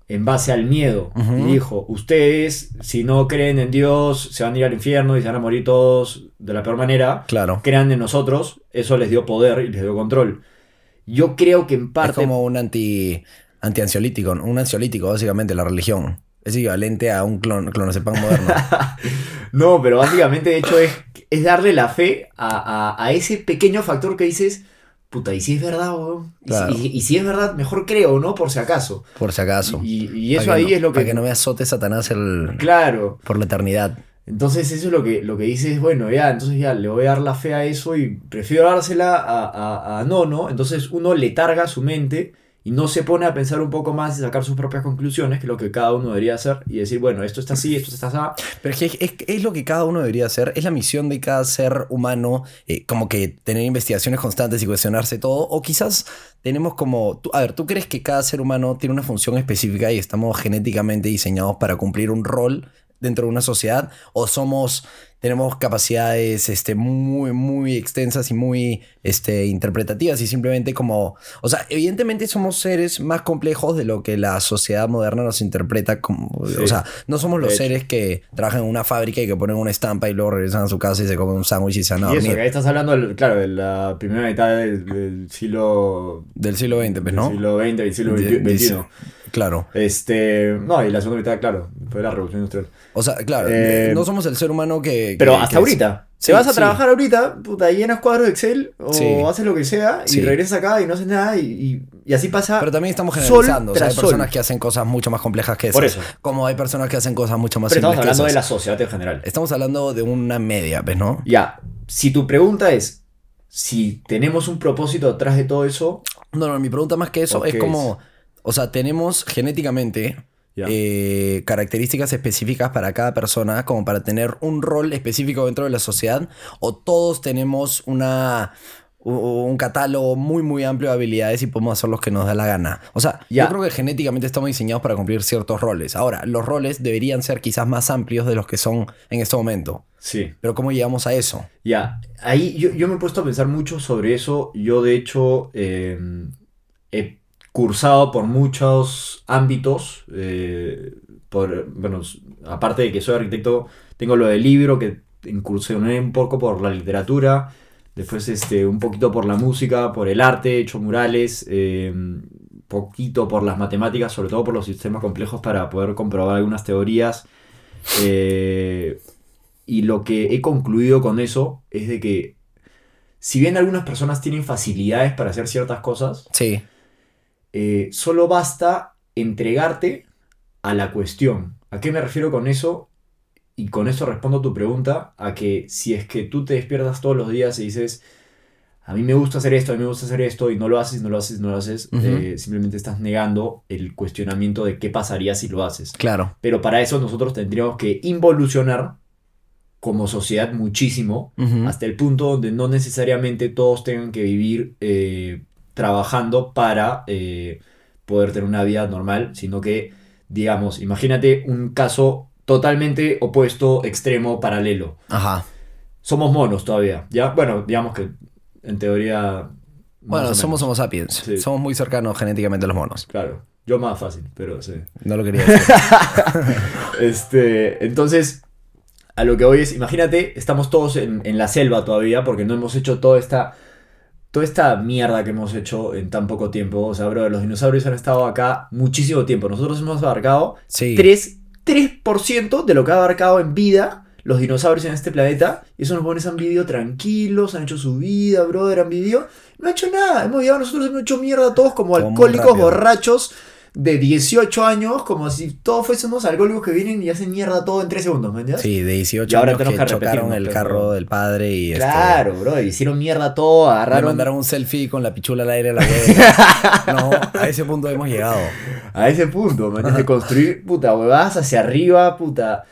en base al miedo y dijo, ustedes si no creen en Dios se van a ir al infierno y se van a morir todos de la peor manera, Claro. crean en nosotros, eso les dio poder y les dio control. Yo creo que en Es parte... como un anti, anti-ansiolítico, un ansiolítico, básicamente, la religión. Es equivalente a un clon, clonazepam moderno. *laughs* No, pero básicamente de hecho es, es darle la fe a, a- a ese pequeño factor que dices, puta, ¿y si es verdad, weón? ¿Y, si- Claro. y- y si es verdad, mejor creo, ¿no? Por si acaso. por si acaso. Y, y eso ahí no- es lo que... Para que no me azote Satanás el, Claro. por la eternidad. Entonces eso es lo que, lo que dices, bueno, ya, entonces ya le voy a dar la fe a eso y prefiero dársela a, a, a no, ¿no? Entonces uno letarga su mente y no se pone a pensar un poco más y sacar sus propias conclusiones, que lo que cada uno debería hacer, y decir, bueno, esto está así, esto está así. Pero es es, es lo que cada uno debería hacer. Es la misión de cada ser humano, eh, como que tener investigaciones constantes y cuestionarse todo. O quizás tenemos como. tú- a ver, ¿tú crees que cada ser humano tiene una función específica y estamos genéticamente diseñados para cumplir un rol dentro de una sociedad? ¿O somos. Tenemos capacidades este, muy, muy extensas y muy este, interpretativas y simplemente como... O sea, evidentemente somos seres más complejos de lo que la sociedad moderna nos interpreta como... Sí. O sea, no somos los seres que trabajan en una fábrica y que ponen una estampa y luego regresan a su casa y se comen un sándwich y se van a y eso, que ahí estás hablando, del- claro, de la primera mitad del, del siglo... Del siglo XX, pues, del ¿no? siglo XX y siglo XXI. Claro. Este, no, y la segunda mitad, claro, fue la revolución industrial. O sea, claro, Eh, no somos el ser humano que... Pero que- hasta que- ahorita. Sí, Te vas a sí. trabajar ahorita, puta, llenas cuadros de Excel o Sí. haces lo que sea y regresas acá y no haces nada y, y- y así pasa. Pero también estamos generalizando. O sea, hay personas sol. que hacen cosas mucho más complejas que esas. Por eso. Como hay personas que hacen cosas mucho más Pero estamos que hablando de la sociedad en general. Estamos hablando de una media, ¿ves, no? Ya, si tu pregunta es si tenemos un propósito detrás de todo eso, No, no, mi pregunta más que eso ¿O es como... O sea, tenemos genéticamente Eh, características específicas para cada persona como para tener un rol específico dentro de la sociedad o todos tenemos una un catálogo muy muy amplio de habilidades y podemos hacer los que nos da la gana. O sea, yo creo que genéticamente estamos diseñados para cumplir ciertos roles. Ahora, los roles deberían ser quizás más amplios de los que son en este momento. sí. Pero ¿cómo llegamos a eso? Ya, ahí yo, yo me he puesto a pensar mucho sobre eso. Yo, de hecho, eh, he cursado por muchos ámbitos. eh, bueno, aparte de que soy arquitecto, tengo lo del libro, que incursioné un poco por la literatura. Después, este, un poquito por la música, por el arte, he hecho murales. eh, poquito por las matemáticas, sobre todo por los sistemas complejos para poder comprobar algunas teorías. Eh, y lo que he concluido con eso es de que si bien algunas personas tienen facilidades para hacer ciertas cosas, Sí, eh, solo basta entregarte a la cuestión. ¿A qué me refiero con eso? Y con eso respondo a tu pregunta, a que si es que tú te despiertas todos los días y dices, a mí me gusta hacer esto, a mí me gusta hacer esto, y no lo haces, no lo haces, no lo haces, eh, simplemente estás negando el cuestionamiento de qué pasaría si lo haces. claro. Pero para eso nosotros tendríamos que involucionar como sociedad muchísimo, hasta el punto donde no necesariamente todos tengan que vivir eh, trabajando para eh, poder tener una vida normal, sino que, digamos, imagínate un caso totalmente opuesto, extremo, paralelo. Ajá. Somos monos todavía, ¿ya? Bueno, digamos que en teoría... Bueno, somos. Homo sapiens. Sí. Somos muy cercanos genéticamente a los monos. Claro, yo más fácil, pero sí. No lo quería decir. *laughs* Este, entonces, a lo que hoy es, imagínate, estamos todos en, en la selva todavía porque no hemos hecho toda esta, toda esta mierda que hemos hecho en tan poco tiempo. O sea, bro, los dinosaurios han estado acá muchísimo tiempo. Nosotros hemos abarcado Sí. 3, 3% de lo que ha abarcado en vida los dinosaurios en este planeta. Y esos huevones han vivido tranquilos, han hecho su vida, brother, han vivido. No ha hecho nada. Hemos llegado nosotros, hemos hecho mierda todos como alcohólicos borrachos de 18 años, como si todos fuésemos alcohólicos que vienen y hacen mierda todo en 3 segundos, ¿me entiendes? Sí, de 18 Y ahora años que que chocaron el pero- carro del padre y este, Claro, bro, hicieron mierda todo, le agarraron. mandaron un selfie con la pichula al aire a la *laughs* hueva. no, a ese punto hemos llegado. A ese punto, man, de construir, puta, huevadas hacia arriba, puta.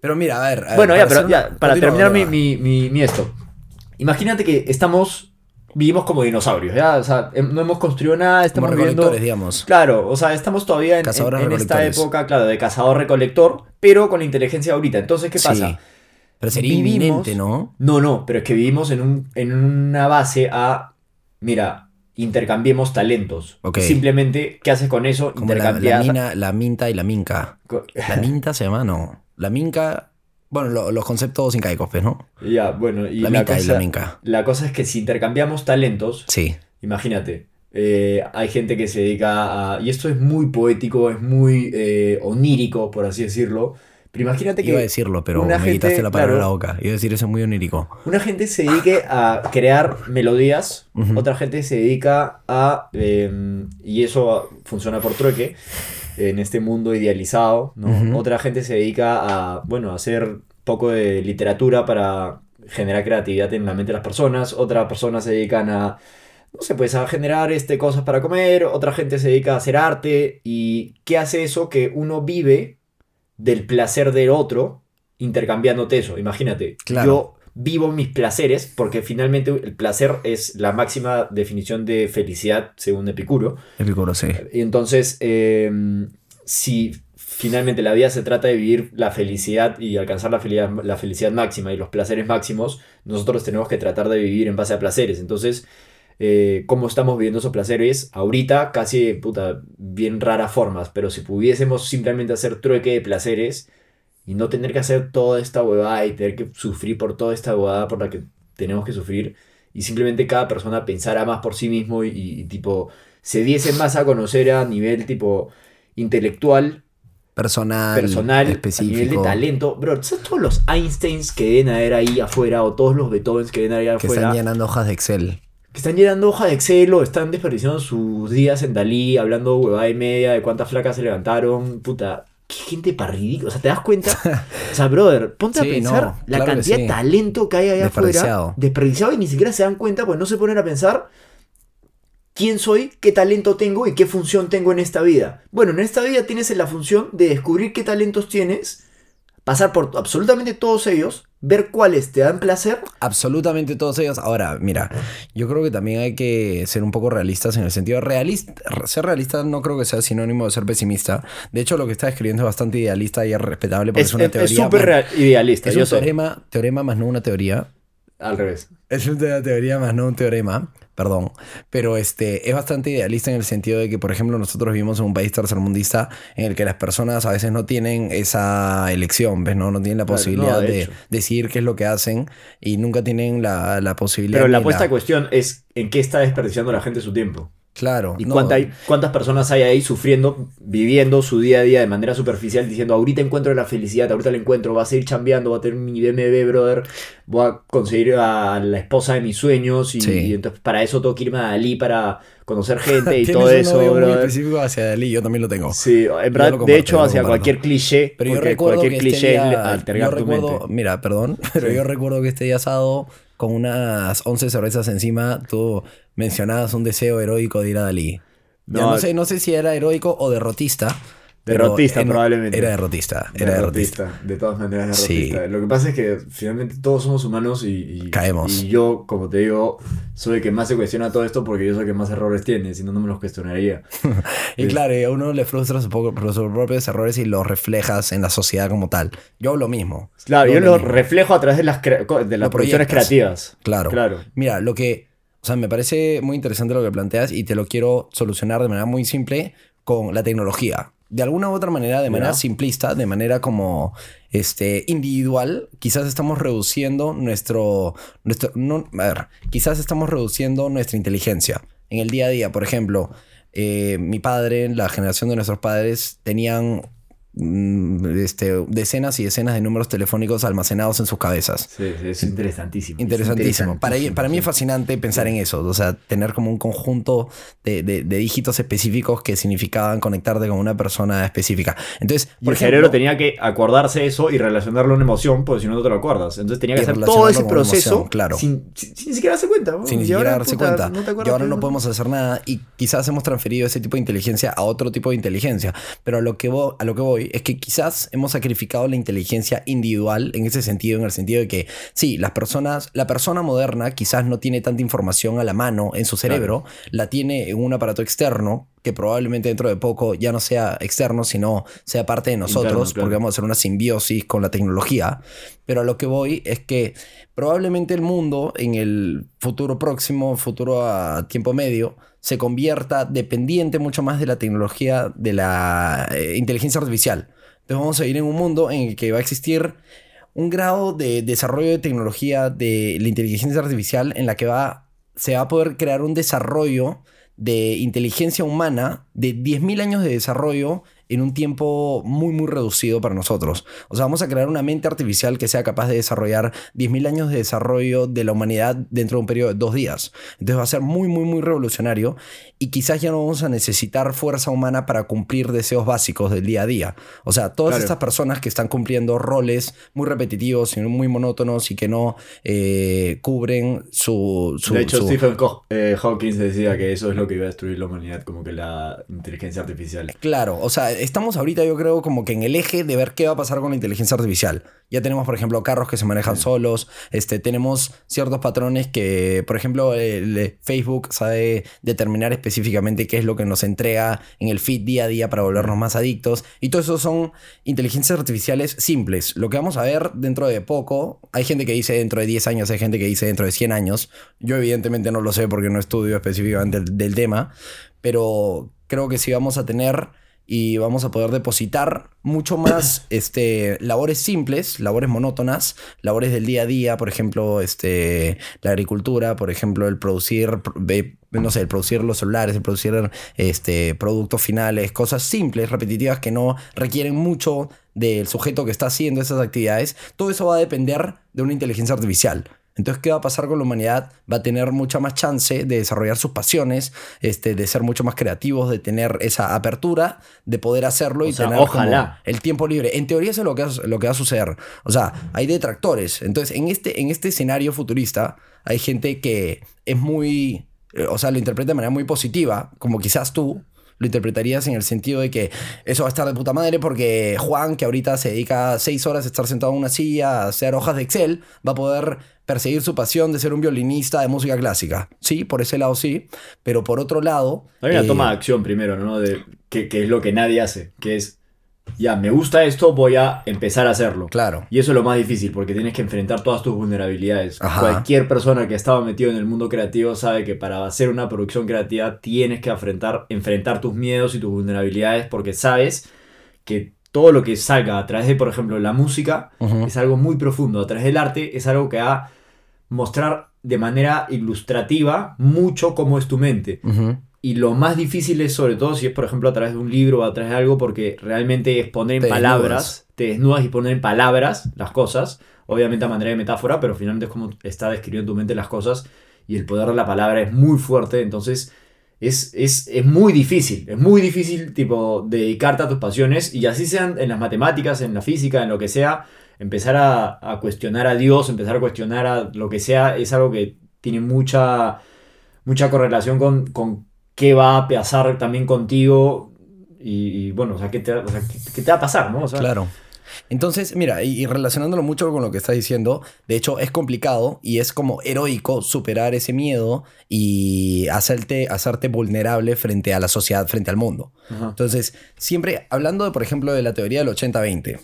Pero mira, a ver. a ver, Bueno, ya, pero ya, para terminar mi, continúa. mi, mi, mi esto. Imagínate que estamos, vivimos como dinosaurios, ¿ya? O sea, em- no hemos construido nada, Como estamos viviendo... recolectores, digamos. Claro, o sea, estamos todavía en, en- Cazadores en esta época, claro, de cazador-recolector, pero con la inteligencia ahorita. Entonces, ¿qué Sí. pasa? Pero sería Vivimos- inminente, ¿no? No, no, pero es que vivimos en, un, en una base a, mira, intercambiemos talentos. Simplemente, ¿qué haces con eso? Como la, mina, la minta y la minca. La minta se llama, no. La minca. Bueno, lo- los conceptos incaicos, pues, ¿no? Ya, bueno, y La la, minca y la minca. la cosa es que si intercambiamos talentos, Sí. imagínate, eh, hay gente que se dedica a... Y esto es muy poético, es muy eh, onírico, por así decirlo. Pero imagínate que Iba a decirlo, pero una me gente, quitaste la palabra de la claro. boca. Iba a decir eso es muy onírico. una gente se dedique a crear melodías, otra gente se dedica a... eh, y eso funciona por trueque, en este mundo idealizado, ¿no? Otra gente se dedica a, bueno, a hacer poco de literatura para generar creatividad en la mente de las personas, otras personas se dedican a, no sé, pues a generar este, cosas para comer, otra gente se dedica a hacer arte, y ¿qué hace eso? Que uno vive del placer del otro intercambiándote eso, imagínate, Claro. yo vivo mis placeres, porque finalmente el placer es la máxima definición de felicidad según Epicuro, Epicuro, sí. y entonces, eh, si finalmente la vida se trata de vivir la felicidad y alcanzar la felicidad, la felicidad máxima y los placeres máximos, nosotros tenemos que tratar de vivir en base a placeres. Entonces, eh, ¿cómo estamos viviendo esos placeres? Ahorita casi, puta, bien raras formas, pero si pudiésemos simplemente hacer trueque de placeres y no tener que hacer toda esta huevada y tener que sufrir por toda esta huevada por la que tenemos que sufrir, y simplemente cada persona pensara más por sí mismo y, y, tipo se diese más a conocer a nivel tipo intelectual, Personal, personal, a específico. nivel de talento. Bro, ¿sabes todos los Einsteins que deben haber ahí afuera o todos los Beethovens que deben haber ahí que afuera? están llenando hojas de Excel. que están llenando hoja de Excel o están desperdiciando sus días en Dalí, hablando huevada y media de cuántas flacas se levantaron. Puta, qué gente para ridículo. O sea, ¿te das cuenta? O sea, brother, ponte *laughs* Sí, a pensar no, la claro cantidad sí. de talento que hay allá Desperdiciado. afuera. Desperdiciado y ni siquiera se dan cuenta, pues no se ponen a pensar quién soy, qué talento tengo y qué función tengo en esta vida. Bueno, en esta vida tienes la función de descubrir qué talentos tienes, pasar por absolutamente todos ellos, ver cuáles te dan placer. Absolutamente todos ellos. Ahora, mira, yo creo que también hay que ser un poco realistas en el sentido realista. Ser realista no creo que sea sinónimo de ser pesimista. De hecho, lo que está escribiendo es bastante idealista y es respetable porque es, Es una es- teoría. es súper más- idealista, Es yo un teorema, teorema más no una teoría. Al revés. Es una teoría más no un teorema, perdón. Pero este, es bastante idealista en el sentido de que, por ejemplo, nosotros vivimos en un país tercermundista en el que las personas a veces no tienen esa elección, ¿ves? No, no tienen la Claro, posibilidad no, de de, decidir qué es lo que hacen y nunca tienen la, la posibilidad. Pero la puesta de cuestión es en qué está desperdiciando la gente su tiempo. Claro. Y no, cuánta hay- cuántas personas hay ahí sufriendo, viviendo su día a día de manera superficial, diciendo, ahorita encuentro la felicidad, ahorita la encuentro, va a seguir chambeando, va a tener mi BMW, brother, voy a conseguir a la esposa de mis sueños y, Sí. y entonces para eso tengo que irme a Dalí para conocer gente y *laughs* todo eso, odio muy brother. específico hacia Dalí, yo también lo tengo. Sí, en Yo verdad, lo de comparto, hecho, yo hacia comparto. cualquier cliché, Pero yo recuerdo cualquier que este cliché es día, alterar yo tu recuerdo, mente. mira, perdón, *laughs* pero Sí. yo recuerdo que este día sábado con unas 11 cervezas encima, tú mencionabas un deseo heroico de ir a Dalí. Ya No, No, sé, no sé si era heroico o derrotista. Derrotista, en- probablemente. Era derrotista, era derrotista. Derrotista, de todas maneras Sí. derrotista. Lo que pasa es que finalmente todos somos humanos y, y- Caemos. Y yo, como te digo, soy el que más se cuestiona todo esto porque yo soy el que más errores tiene, si no, no me los cuestionaría. *laughs* Y Sí. claro, a uno le frustra su poco- por sus propios errores y los reflejas en la sociedad como tal. Yo hago lo mismo. Claro, Yo yo lo mismo. reflejo a través de las, de las Lo producciones creativas. Claro. Claro. Mira, lo que, o sea, me parece muy interesante lo que planteas y te lo quiero solucionar de manera muy simple con la tecnología. De alguna u otra manera, de manera simplista, de manera como este, individual, quizás estamos reduciendo nuestro, nuestro no, a ver, quizás estamos reduciendo nuestra inteligencia. En el día a día, por ejemplo, eh, mi padre, la generación de nuestros padres, tenían este, decenas y decenas de números telefónicos almacenados en sus cabezas. Sí, sí, es interesantísimo. Interesantísimo. Para, Interesantísimo, para mí sí. es fascinante pensar en eso, o sea, tener como un conjunto de, de- de dígitos específicos que significaban conectarte con una persona específica. Entonces, Y por el ejemplo, cerebro tenía que acordarse eso y relacionarlo a una emoción, porque si no, no te lo acuerdas. Entonces tenía que hacer todo ese proceso emoción, claro. sin, sin- sin ni siquiera darse cuenta. ¿no? sin ni Y siquiera ahora, darse puta, cuenta. No te y ahora que- no podemos hacer nada y quizás hemos transferido ese tipo de inteligencia a otro tipo de inteligencia. Pero a lo que voy, a lo que voy es que quizás hemos sacrificado la inteligencia individual en ese sentido, en el sentido de que sí, las personas, la persona moderna quizás no tiene tanta información a la mano en su cerebro, la tiene en un aparato externo que probablemente dentro de poco ya no sea externo, sino sea parte de nosotros, Interno, claro. porque vamos a hacer una simbiosis con la tecnología. Pero a lo que voy es que probablemente el mundo en el futuro próximo, futuro a tiempo medio, se convierta dependiente mucho más de la tecnología de la eh, inteligencia artificial. Entonces vamos a ir en un mundo en el que va a existir un grado de desarrollo de tecnología de la inteligencia artificial en la que va, se va a poder crear un desarrollo de inteligencia humana de 10.000 años de desarrollo en un tiempo muy, muy reducido para nosotros. O sea, vamos a crear una mente artificial que sea capaz de desarrollar 10.000 años de desarrollo de la humanidad dentro de un periodo de dos días. Entonces va a ser muy, muy, muy revolucionario y quizás ya no vamos a necesitar fuerza humana para cumplir deseos básicos del día a día. O sea, todas Claro. estas personas que están cumpliendo roles muy repetitivos y muy monótonos y que no eh, cubren su... su- de hecho, su- Stephen eh, Hawking decía que eso es lo que iba a destruir la humanidad, como que la inteligencia artificial. Claro, o sea, estamos ahorita yo creo como que en el eje de ver qué va a pasar con la inteligencia artificial. Ya tenemos, por ejemplo, carros que se manejan solos, este, tenemos ciertos patrones que, por ejemplo, el, Facebook sabe determinar específicamente qué es lo que nos entrega en el feed día a día para volvernos más adictos. Y todo eso son inteligencias artificiales simples. Lo que vamos a ver dentro de poco, hay gente que dice dentro de 10 años, hay gente que dice dentro de 100 años. Yo evidentemente no lo sé porque no estudio específicamente el- del tema, pero creo que sí vamos a tener y vamos a poder depositar mucho más *coughs* este, labores simples, labores monótonas, labores del día a día, por ejemplo, este, la agricultura, por ejemplo, el producir, no sé, el producir los celulares, el producir este, productos finales, cosas simples, repetitivas que no requieren mucho del sujeto que está haciendo esas actividades. Todo eso va a depender de una inteligencia artificial. Entonces, ¿qué va a pasar con la humanidad? Va a tener mucha más chance de desarrollar sus pasiones, este, de ser mucho más creativos, de tener esa apertura, de poder hacerlo y sea, tener como ojalá. el tiempo libre. En teoría eso es lo que, va- lo que va a suceder. O sea, hay detractores. Entonces, en este, en este escenario futurista, hay gente que es muy... eh, O sea, lo interpreta de manera muy positiva, como quizás tú, lo interpretarías en el sentido de que eso va a estar de puta madre porque Juan, que ahorita se dedica seis horas a estar sentado en una silla, a hacer hojas de Excel, va a poder perseguir su pasión de ser un violinista de música clásica. Sí, por ese lado sí, pero por otro lado... Hay una eh, toma de acción primero, ¿no? De, que, que es lo que nadie hace, que es, ya, me gusta esto, voy a empezar a hacerlo. Claro. Y eso es lo más difícil, porque tienes que enfrentar todas tus vulnerabilidades. Ajá. Cualquier persona que estaba metido en el mundo creativo sabe que para hacer una producción creativa tienes que enfrentar, enfrentar tus miedos y tus vulnerabilidades, porque sabes que todo lo que salga a través de, por ejemplo, la música, es algo muy profundo. A través del arte es algo que va a mostrar de manera ilustrativa mucho cómo es tu mente. Y lo más difícil es sobre todo si es, por ejemplo, a través de un libro o a través de algo, porque realmente es poner en Te palabras, desnudas. te desnudas y poner en palabras las cosas, obviamente a manera de metáfora, pero finalmente es como está describiendo en tu mente las cosas y el poder de la palabra es muy fuerte, entonces es, es, es muy difícil, es muy difícil tipo dedicarte a tus pasiones y así sean en las matemáticas, en la física, en lo que sea, empezar a, a cuestionar a Dios, empezar a cuestionar a lo que sea, es algo que tiene mucha, mucha correlación con, con qué va a pasar también contigo y, y, bueno, o sea, qué te, o sea, qué, qué te va a pasar, ¿no? O sea, Claro. Entonces, mira, y, relacionándolo mucho con lo que estás diciendo, de hecho es complicado y es como heroico superar ese miedo y hacerte, hacerte vulnerable frente a la sociedad, frente al mundo. Ajá. Entonces, siempre hablando, de, por ejemplo, de la teoría del 80-20.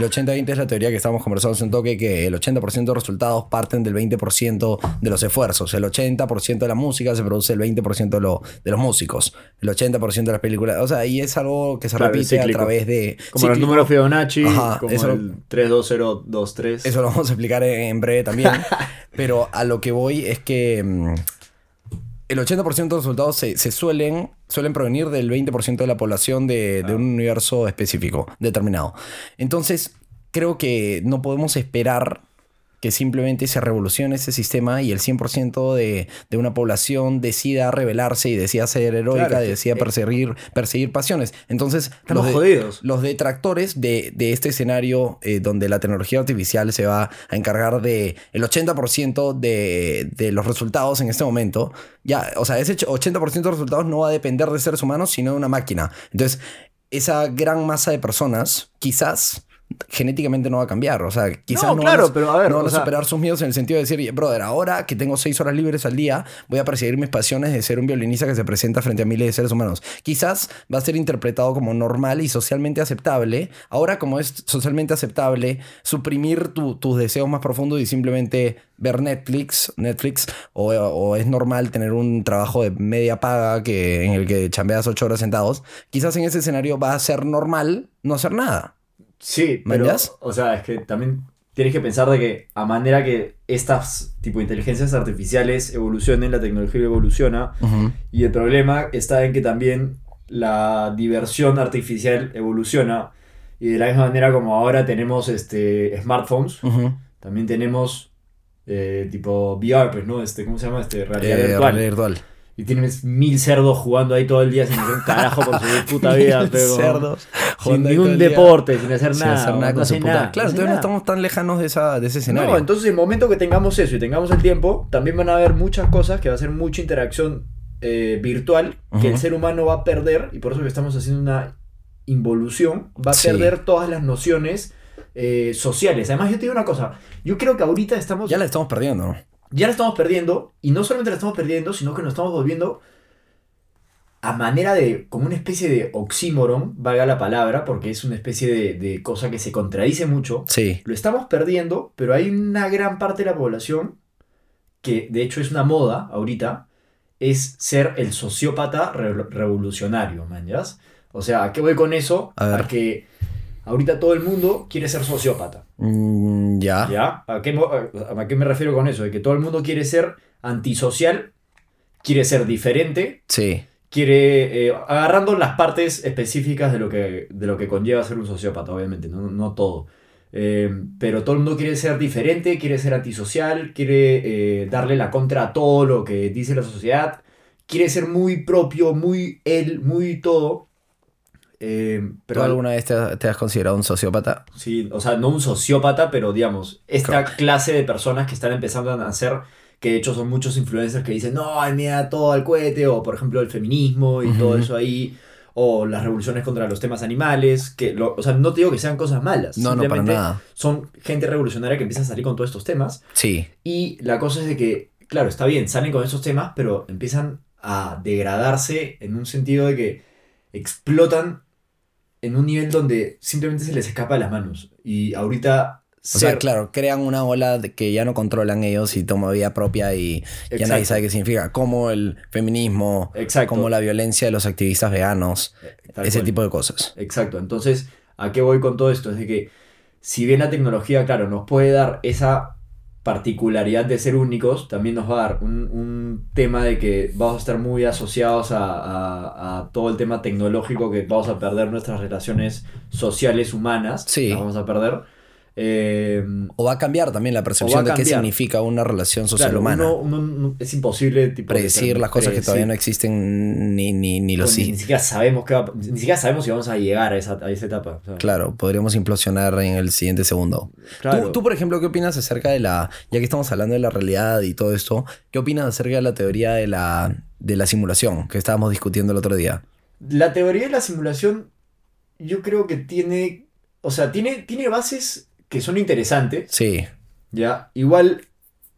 El 80-20 es la teoría que estamos conversando hace un toque, que el 80% de resultados parten del 20% de los esfuerzos. El 80% de la música se produce el 20% de, lo- de los músicos. El 80% de las películas. O sea, y es algo que se Claro, repite a través de... Como los cíclico. números Fibonacci, Ajá, como eso- el 32023. Eso lo vamos a explicar en, en breve también. *laughs* Pero a lo que voy es que mm, el 80% de los resultados se, se suelen, suelen provenir del 20% de la población de, de un universo específico, determinado. Entonces, creo que no podemos esperar que simplemente se revolucione ese sistema y el 100% de, de una población decida rebelarse y decida ser heroica, Claro, es que- decida perseguir, perseguir pasiones. Entonces, los, de- jodidos. los detractores de, de este escenario eh, donde la tecnología artificial se va a encargar de el 80% de, de los resultados en este momento, ya, o sea, ese 80% de los resultados no va a depender de seres humanos, sino de una máquina. Entonces, esa gran masa de personas, quizás genéticamente no va a cambiar. O sea, quizás No, no, claro, a, pero a ver, no van o a sea- superar sus miedos en el sentido de decir, brother, ahora que tengo seis horas libres al día, voy a perseguir mis pasiones de ser un violinista que se presenta frente a miles de seres humanos. Quizás va a ser interpretado como normal y socialmente aceptable. Ahora, como es socialmente aceptable, suprimir tu- tus deseos más profundos y simplemente ver Netflix, Netflix, o, o es normal tener un trabajo de media paga que, en el que chambeas ocho horas sentados, quizás en ese escenario va a ser normal no hacer nada. Sí, pero, ¿Mañas? o sea, es que también tienes que pensar de que a manera que estas tipo inteligencias artificiales evolucionen, la tecnología evoluciona y el problema está en que también la diversión artificial evoluciona y de la misma manera como ahora tenemos este smartphones, también tenemos eh, tipo VR, pues, ¿no? Este, ¿cómo se llama? Este, realidad Eh, virtual. realidad virtual. Y tienes mil cerdos jugando ahí todo el día sin hacer un carajo por su *laughs* puta vida, pero cerdos sin ningún deporte, sin hacer sin nada, hacer nada no con su hace puta- nada, Claro, entonces no estamos tan lejanos de, esa, de ese escenario. No, entonces el momento que tengamos eso y tengamos el tiempo, también van a haber muchas cosas que va a ser mucha interacción eh, virtual que el ser humano va a perder y por eso que estamos haciendo una involución, va a Sí. perder todas las nociones eh, sociales. Además, yo te digo una cosa, yo creo que ahorita estamos ya la estamos perdiendo. ¿no? Ya la estamos perdiendo y no solamente la estamos perdiendo, sino que nos estamos volviendo a manera de, como una especie de oxímoron, valga la palabra, porque es una especie de, de cosa que se contradice mucho. Sí. Lo estamos perdiendo, pero hay una gran parte de la población que de hecho es una moda ahorita, es ser el sociópata re- revolucionario, man, ¿yas? O sea, ¿a qué voy con eso? A ver. que ahorita todo el mundo quiere ser sociópata. Mm, ya. ¿Ya? ¿A qué, mo- a- a qué me refiero con eso? De que todo el mundo quiere ser antisocial, quiere ser diferente, Sí. quiere. eh, agarrando las partes específicas de lo que, de lo que conlleva ser un sociópata, obviamente, no, no todo. Eh, pero todo el mundo quiere ser diferente, quiere ser antisocial, quiere eh, darle la contra a todo lo que dice la sociedad, quiere ser muy propio, muy él, muy todo. Eh, ¿Tú pero alguna vez te, te has considerado un sociópata? Sí, o sea, no un sociópata, pero digamos, esta clase de personas que están empezando a nacer, que de hecho son muchos influencers que dicen, no, mira todo al cohete, o por ejemplo el feminismo y todo eso ahí, o las revoluciones contra los temas animales, que, lo- o sea, no te digo que sean cosas malas, No, no, para nada. son gente revolucionaria que empieza a salir con todos estos temas, Sí. y la cosa es de que, claro, está bien, salen con esos temas, pero empiezan a degradarse en un sentido de que explotan en un nivel donde simplemente se les escapa de las manos. Y ahorita O sea, claro, crean una ola de que ya no controlan ellos y toman vida propia y ya nadie sabe qué significa. Como el feminismo, Exacto. como la violencia de los activistas veganos, Tal ese cual. tipo de cosas. Exacto. Entonces, ¿a qué voy con todo esto? Es de que si bien la tecnología, claro, nos puede dar esa particularidad de ser únicos, también nos va a dar un, un tema de que vamos a estar muy asociados a, a- a todo el tema tecnológico, que vamos a perder nuestras relaciones sociales humanas. Sí. Las vamos a perder. Eh, O va a cambiar también la percepción de qué significa una relación social claro, humana. uno- uno no- es imposible tipo, Predecir las cosas que todavía no existen ni, ni, ni los ni, sí. ni siquiera sabemos qué va- ni siquiera sabemos si vamos a llegar a esa, a esa etapa. Claro, podríamos implosionar en el siguiente segundo. claro. Tú, tú, por ejemplo, ¿qué opinas acerca de la, ya que estamos hablando de la realidad y todo esto, ¿qué opinas acerca de la teoría de la, de la simulación que estábamos discutiendo el otro día? La teoría de la simulación, yo creo que tiene. O sea, tiene, tiene bases que son interesantes. Sí, ¿Ya? Igual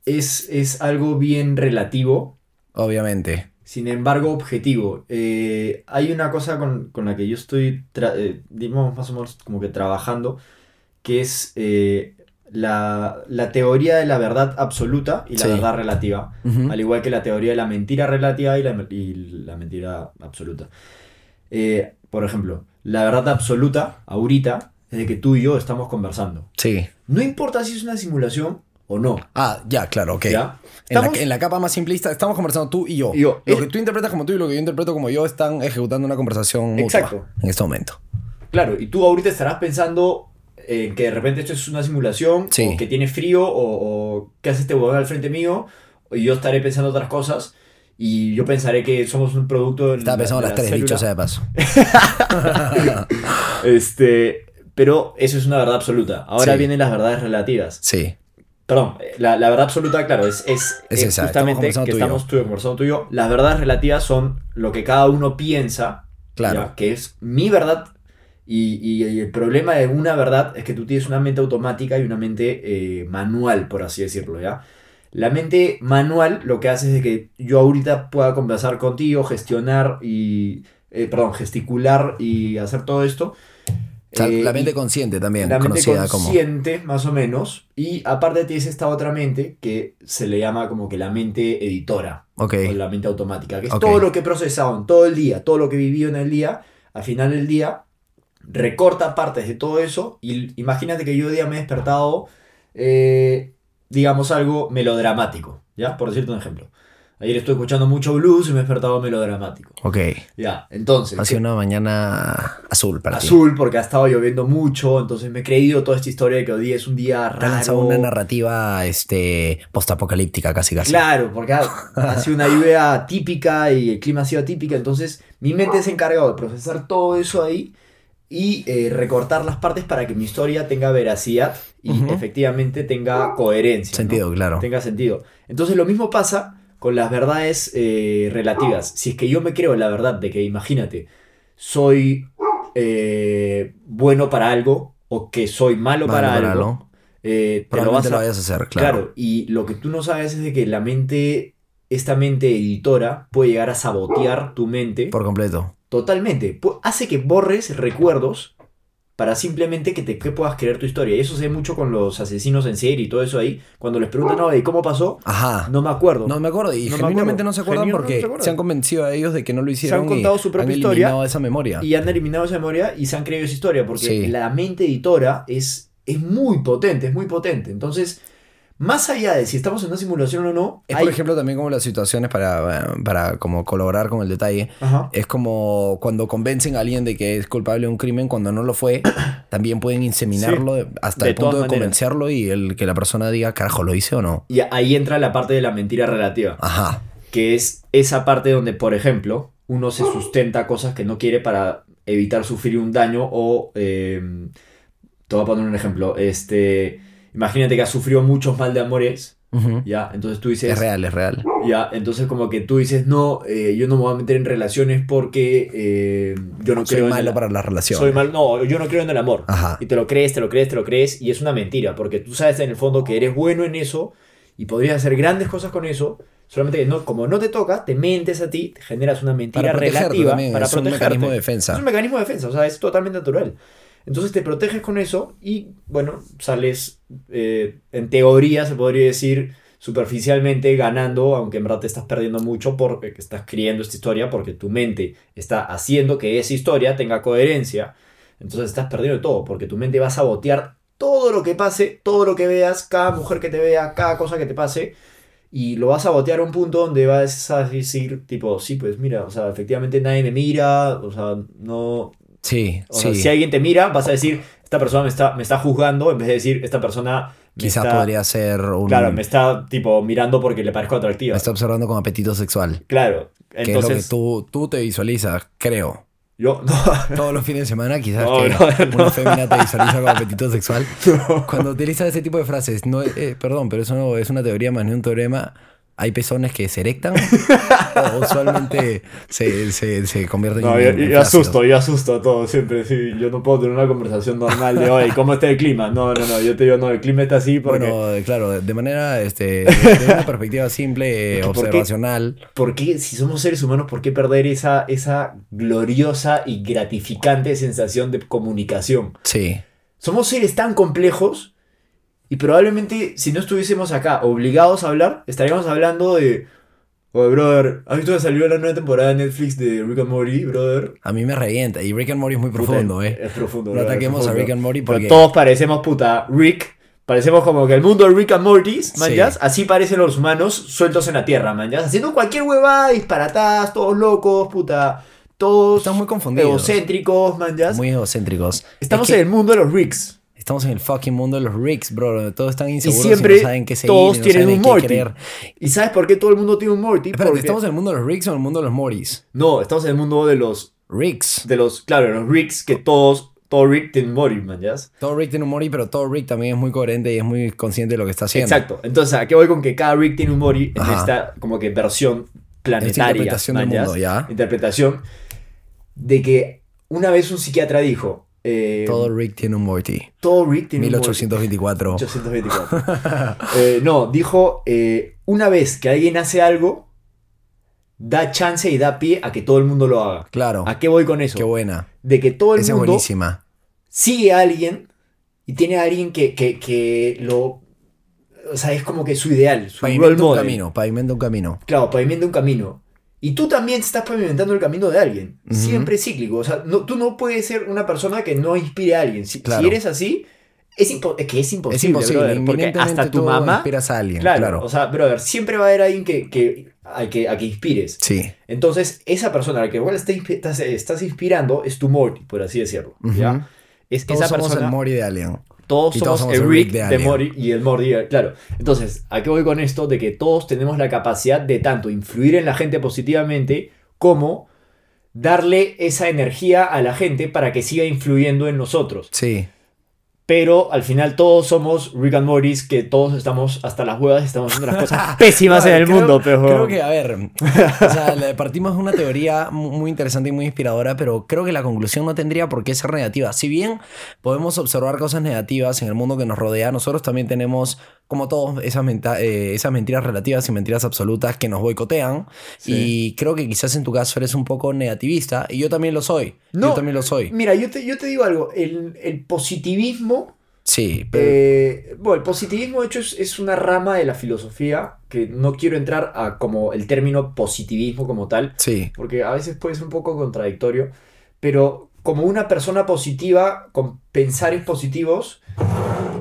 es, es algo bien relativo. obviamente. Sin embargo, objetivo. Eh, hay una cosa con, con la que yo estoy, eh, digamos, más o menos como que trabajando, que es eh, la, la teoría de la verdad absoluta y la Sí. verdad relativa. Al igual que la teoría de la mentira relativa y la, y la mentira absoluta. Por ejemplo, la verdad absoluta, ahorita, es de que tú y yo estamos conversando. Sí, No importa si es una simulación o no. Ah, ya, claro, ok. ¿Ya? En la, Estamos- en la capa más simplista, estamos conversando tú y yo. Y yo. Lo que tú interpretas como tú y lo que yo interpreto como yo están ejecutando una conversación mutua Exacto. en este momento. Claro, y tú ahorita estarás pensando en que de repente esto es una simulación, Sí. o que tiene frío, o, o que hace este huevón al frente mío, y yo estaré pensando otras cosas, y yo pensaré que somos un producto Estaba pensando de las la tres, dicho sea de paso. *laughs* *laughs* Este, pero eso es una verdad absoluta. Ahora Sí. vienen las verdades relativas. Sí. Perdón, la, la verdad absoluta, claro, es, es, Es eh, estamos justamente conversando que estamos tú conversando tú y yo. Las verdades relativas son lo que cada uno piensa, Claro. ¿ya? que es mi verdad. Y, y- y el problema de una verdad es que tú tienes una mente automática y una mente eh, manual, por así decirlo, ¿ya? La mente manual lo que hace es que yo ahorita pueda conversar contigo, gestionar y... eh, perdón, gesticular y hacer todo esto. O sea, Eh, la y- mente consciente también, la mente como. consciente, más o menos. Y aparte tienes esta otra mente que se le llama como que la mente editora. O la mente automática. Que es todo lo que he procesado en todo el día, todo lo que he vivido en el día. Al final del día, recorta partes de todo eso. Y imagínate que yo hoy día me he despertado, eh, digamos, algo melodramático. ¿Ya? Por decirte un ejemplo. Ayer estoy escuchando mucho blues y me he despertado melodramático. Ok. Ya, entonces. Ha sido una mañana azul para ti. azul porque ha estado lloviendo mucho, entonces me he creído toda esta historia de que hoy día es un día Te ha lanzado raro. una narrativa este, postapocalíptica casi casi. Claro, porque ha, *laughs* ha sido una lluvia típica y el clima ha sido atípico, entonces mi mente se ha encargado de procesar todo eso ahí y eh, recortar las partes para que mi historia tenga veracidad y efectivamente tenga coherencia. ¿no? Sentido, claro. tenga sentido. Entonces lo mismo pasa con las verdades eh, relativas. Si es que yo me creo la verdad de que, imagínate, soy eh, bueno para algo o que soy malo, Malo para, para algo, algo. eh, te lo vas a... lo vayas a hacer, claro. claro. y lo que tú no sabes es de que la mente, esta mente editora puede llegar a sabotear tu mente Por completo. totalmente. Hace que borres recuerdos para simplemente que te que puedas creer tu historia. Y eso se ve mucho con los asesinos en serie y todo eso ahí. Cuando les preguntan, no, ¿y cómo pasó? Ajá. No me acuerdo. No me acuerdo. Y No me genuinamente acuerdo. no se acuerdan no porque se acuerdan. se han convencido a ellos de que no lo hicieron. contado y su propia han historia eliminado esa memoria. y han eliminado esa memoria y se han creído esa historia, porque Sí. la mente editora es, es muy potente, es muy potente. Entonces, más allá de si estamos en una simulación o no, Es hay- por ejemplo también como las situaciones para, para como colaborar con el detalle. Ajá. Es como cuando convencen a alguien de que es culpable de un crimen cuando no lo fue, *coughs* también pueden inseminarlo hasta de el punto de maneras. convencerlo y el que la persona diga, carajo, ¿lo hice o no? Y ahí entra la parte de la mentira relativa, Ajá. que es esa parte donde, por ejemplo, uno se *coughs* sustenta cosas que no quiere para evitar sufrir un daño o... eh, te voy a poner un ejemplo. Este, imagínate que has sufrido muchos mal de amores, Ujú. ¿ya? Entonces tú dices... Es real, es real. Ya, entonces como que tú dices, no, eh, yo no me voy a meter en relaciones porque eh, yo no Soy creo en malo el para la relación. Soy mal, no, yo no creo en el amor. Ajá. Y te lo crees, te lo crees, te lo crees, y es una mentira, porque tú sabes en el fondo que eres bueno en eso y podrías hacer grandes cosas con eso, solamente que no, como no te toca, te mentes a ti, te generas una mentira Para relativa también, para es un protegerte. mecanismo de defensa. Es un mecanismo de defensa, o sea, es totalmente natural. Entonces te proteges con eso y, bueno, sales, eh, en teoría se podría decir, superficialmente ganando, aunque en verdad te estás perdiendo mucho porque estás creyendo esta historia, porque tu mente está haciendo que esa historia tenga coherencia. Entonces estás perdiendo todo, porque tu mente va a sabotear todo lo que pase, todo lo que veas, cada mujer que te vea, cada cosa que te pase. Y lo vas a botear a un punto donde vas a decir, tipo, sí, pues mira, o sea, efectivamente nadie me mira, o sea, no, Sí, o sea, sí. si alguien te mira, vas a decir, esta persona me está, me está juzgando, en vez de decir, esta persona Quizás podría ser un... Claro, me está tipo mirando porque le parezco atractiva. me está observando con apetito sexual. Claro. Que es lo que Entonces, tú, tú te visualizas, creo. yo *laughs* no, Todos los fines de semana quizás No, que brother, una no. fémina te visualiza con apetito sexual. *laughs* Cuando utilizas ese tipo de frases, no, eh, perdón, pero eso no es una teoría más ni un teorema. Hay pezones que se erectan *laughs* o usualmente se, se, se convierten no, en, yo flácidos. asusto, yo asusto a todos siempre. Sí, yo no puedo tener una conversación normal de, oye, ¿cómo está el clima? No, no, no, yo te digo, no, el clima está así porque... Bueno, claro, de manera, este, *laughs* de una perspectiva simple, ¿Por qué? observacional. ¿Por qué, si somos seres humanos, por qué perder esa, esa gloriosa y gratificante sensación de comunicación? Sí, Somos seres tan complejos y probablemente si no estuviésemos acá obligados a hablar, estaríamos hablando de... Oye, brother, ¿has visto que salió la nueva temporada de Netflix de Rick and Morty, brother? a mí me revienta. Y Rick and Morty es muy Puta, profundo, ¿eh? Es profundo. No brother, ataquemos a. Rick and Morty Pero porque... todos parecemos puta Rick Parecemos como que el mundo de Rick and Morty, Sí. manjas, así parecen los humanos sueltos en la tierra, manjas, haciendo cualquier huevada, disparatadas, todos locos, puta, todos Estamos muy confundidos. egocéntricos, manjas. Muy egocéntricos. Estamos Es que en el mundo de los Ricks. Estamos en el fucking mundo de los Ricks, bro. donde Todos están Y inseguros siempre y no saben qué seguir. todos y no tienen saben un Morty. ¿Y sabes por qué todo el mundo tiene un Morty? Espérate, Porque- ¿estamos en el mundo de los Ricks o en el mundo de los Mortys? No, estamos en el mundo de los, Ricks. de los, claro, de los Ricks, que todos, todo Rick tiene un Morty, manjas. Todo Rick tiene un Morty, pero todo Rick también es muy coherente y es muy consciente de lo que está haciendo. Exacto. Entonces, ¿a qué voy con que cada Rick tiene un Morty en Ajá. esta como que versión planetaria? Esta interpretación del mundo, ¿ya? Interpretación de que una vez un psiquiatra dijo... eh, Todo Rick tiene un Morty. todo Rick tiene un Morty. 1824. 824. *laughs* Eh, no, dijo, eh, una vez que alguien hace algo, da chance y da pie a que todo el mundo lo haga. Claro. ¿A qué voy con eso? Qué buena. De que todo el Esa es mundo buenísima. sigue a alguien y tiene a alguien que, que, que lo... O sea, es como que su ideal, su role Pavimenta un camino. Pavimenta un camino. Claro, pavimenta un camino. Y tú también estás pavimentando el camino de alguien. Ujú. Siempre es cíclico. O sea, no, tú no puedes ser una persona que no inspire a alguien. Si, si Claro. eres así, es, es que es imposible, es imposible. brother, porque hasta tu mamá... inspiras a alguien. Claro, Claro. o sea, brother, siempre va a haber alguien que, que, a, que, a que inspires. sí. Entonces, esa persona a la que igual estás, estás inspirando es tu Morty, por así decirlo. ¿ya? Es Todos esa somos persona... el Morty de Alien. Todos somos, todos somos el Rick de. Morty y el Morty, claro. Entonces, ¿a qué voy con esto? De que todos tenemos la capacidad de tanto influir en la gente positivamente como darle esa energía a la gente para que siga influyendo en nosotros. Sí. Pero al final todos somos Rick and que todos estamos hasta las huevas estamos haciendo las cosas *laughs* pésimas en el Creo- mundo. Pero... Creo que, a ver, o sea, *laughs* le partimos de una teoría mu- muy interesante y muy inspiradora, pero creo que la conclusión no tendría por qué ser negativa. Si bien podemos observar cosas negativas en el mundo que nos rodea, nosotros también tenemos, como todos, esas, eh, esas mentiras relativas y mentiras absolutas que nos boicotean. Sí. Y creo que quizás en tu caso eres un poco negativista, y yo también lo soy. No, yo también lo soy. Mira, yo te, yo te digo algo, el, el positivismo, Sí, pero... eh, bueno, el positivismo de hecho es, es una rama de la filosofía que no quiero entrar a como el término positivismo como tal, sí. porque a veces puede ser un poco contradictorio, pero como una persona positiva con pensares positivos,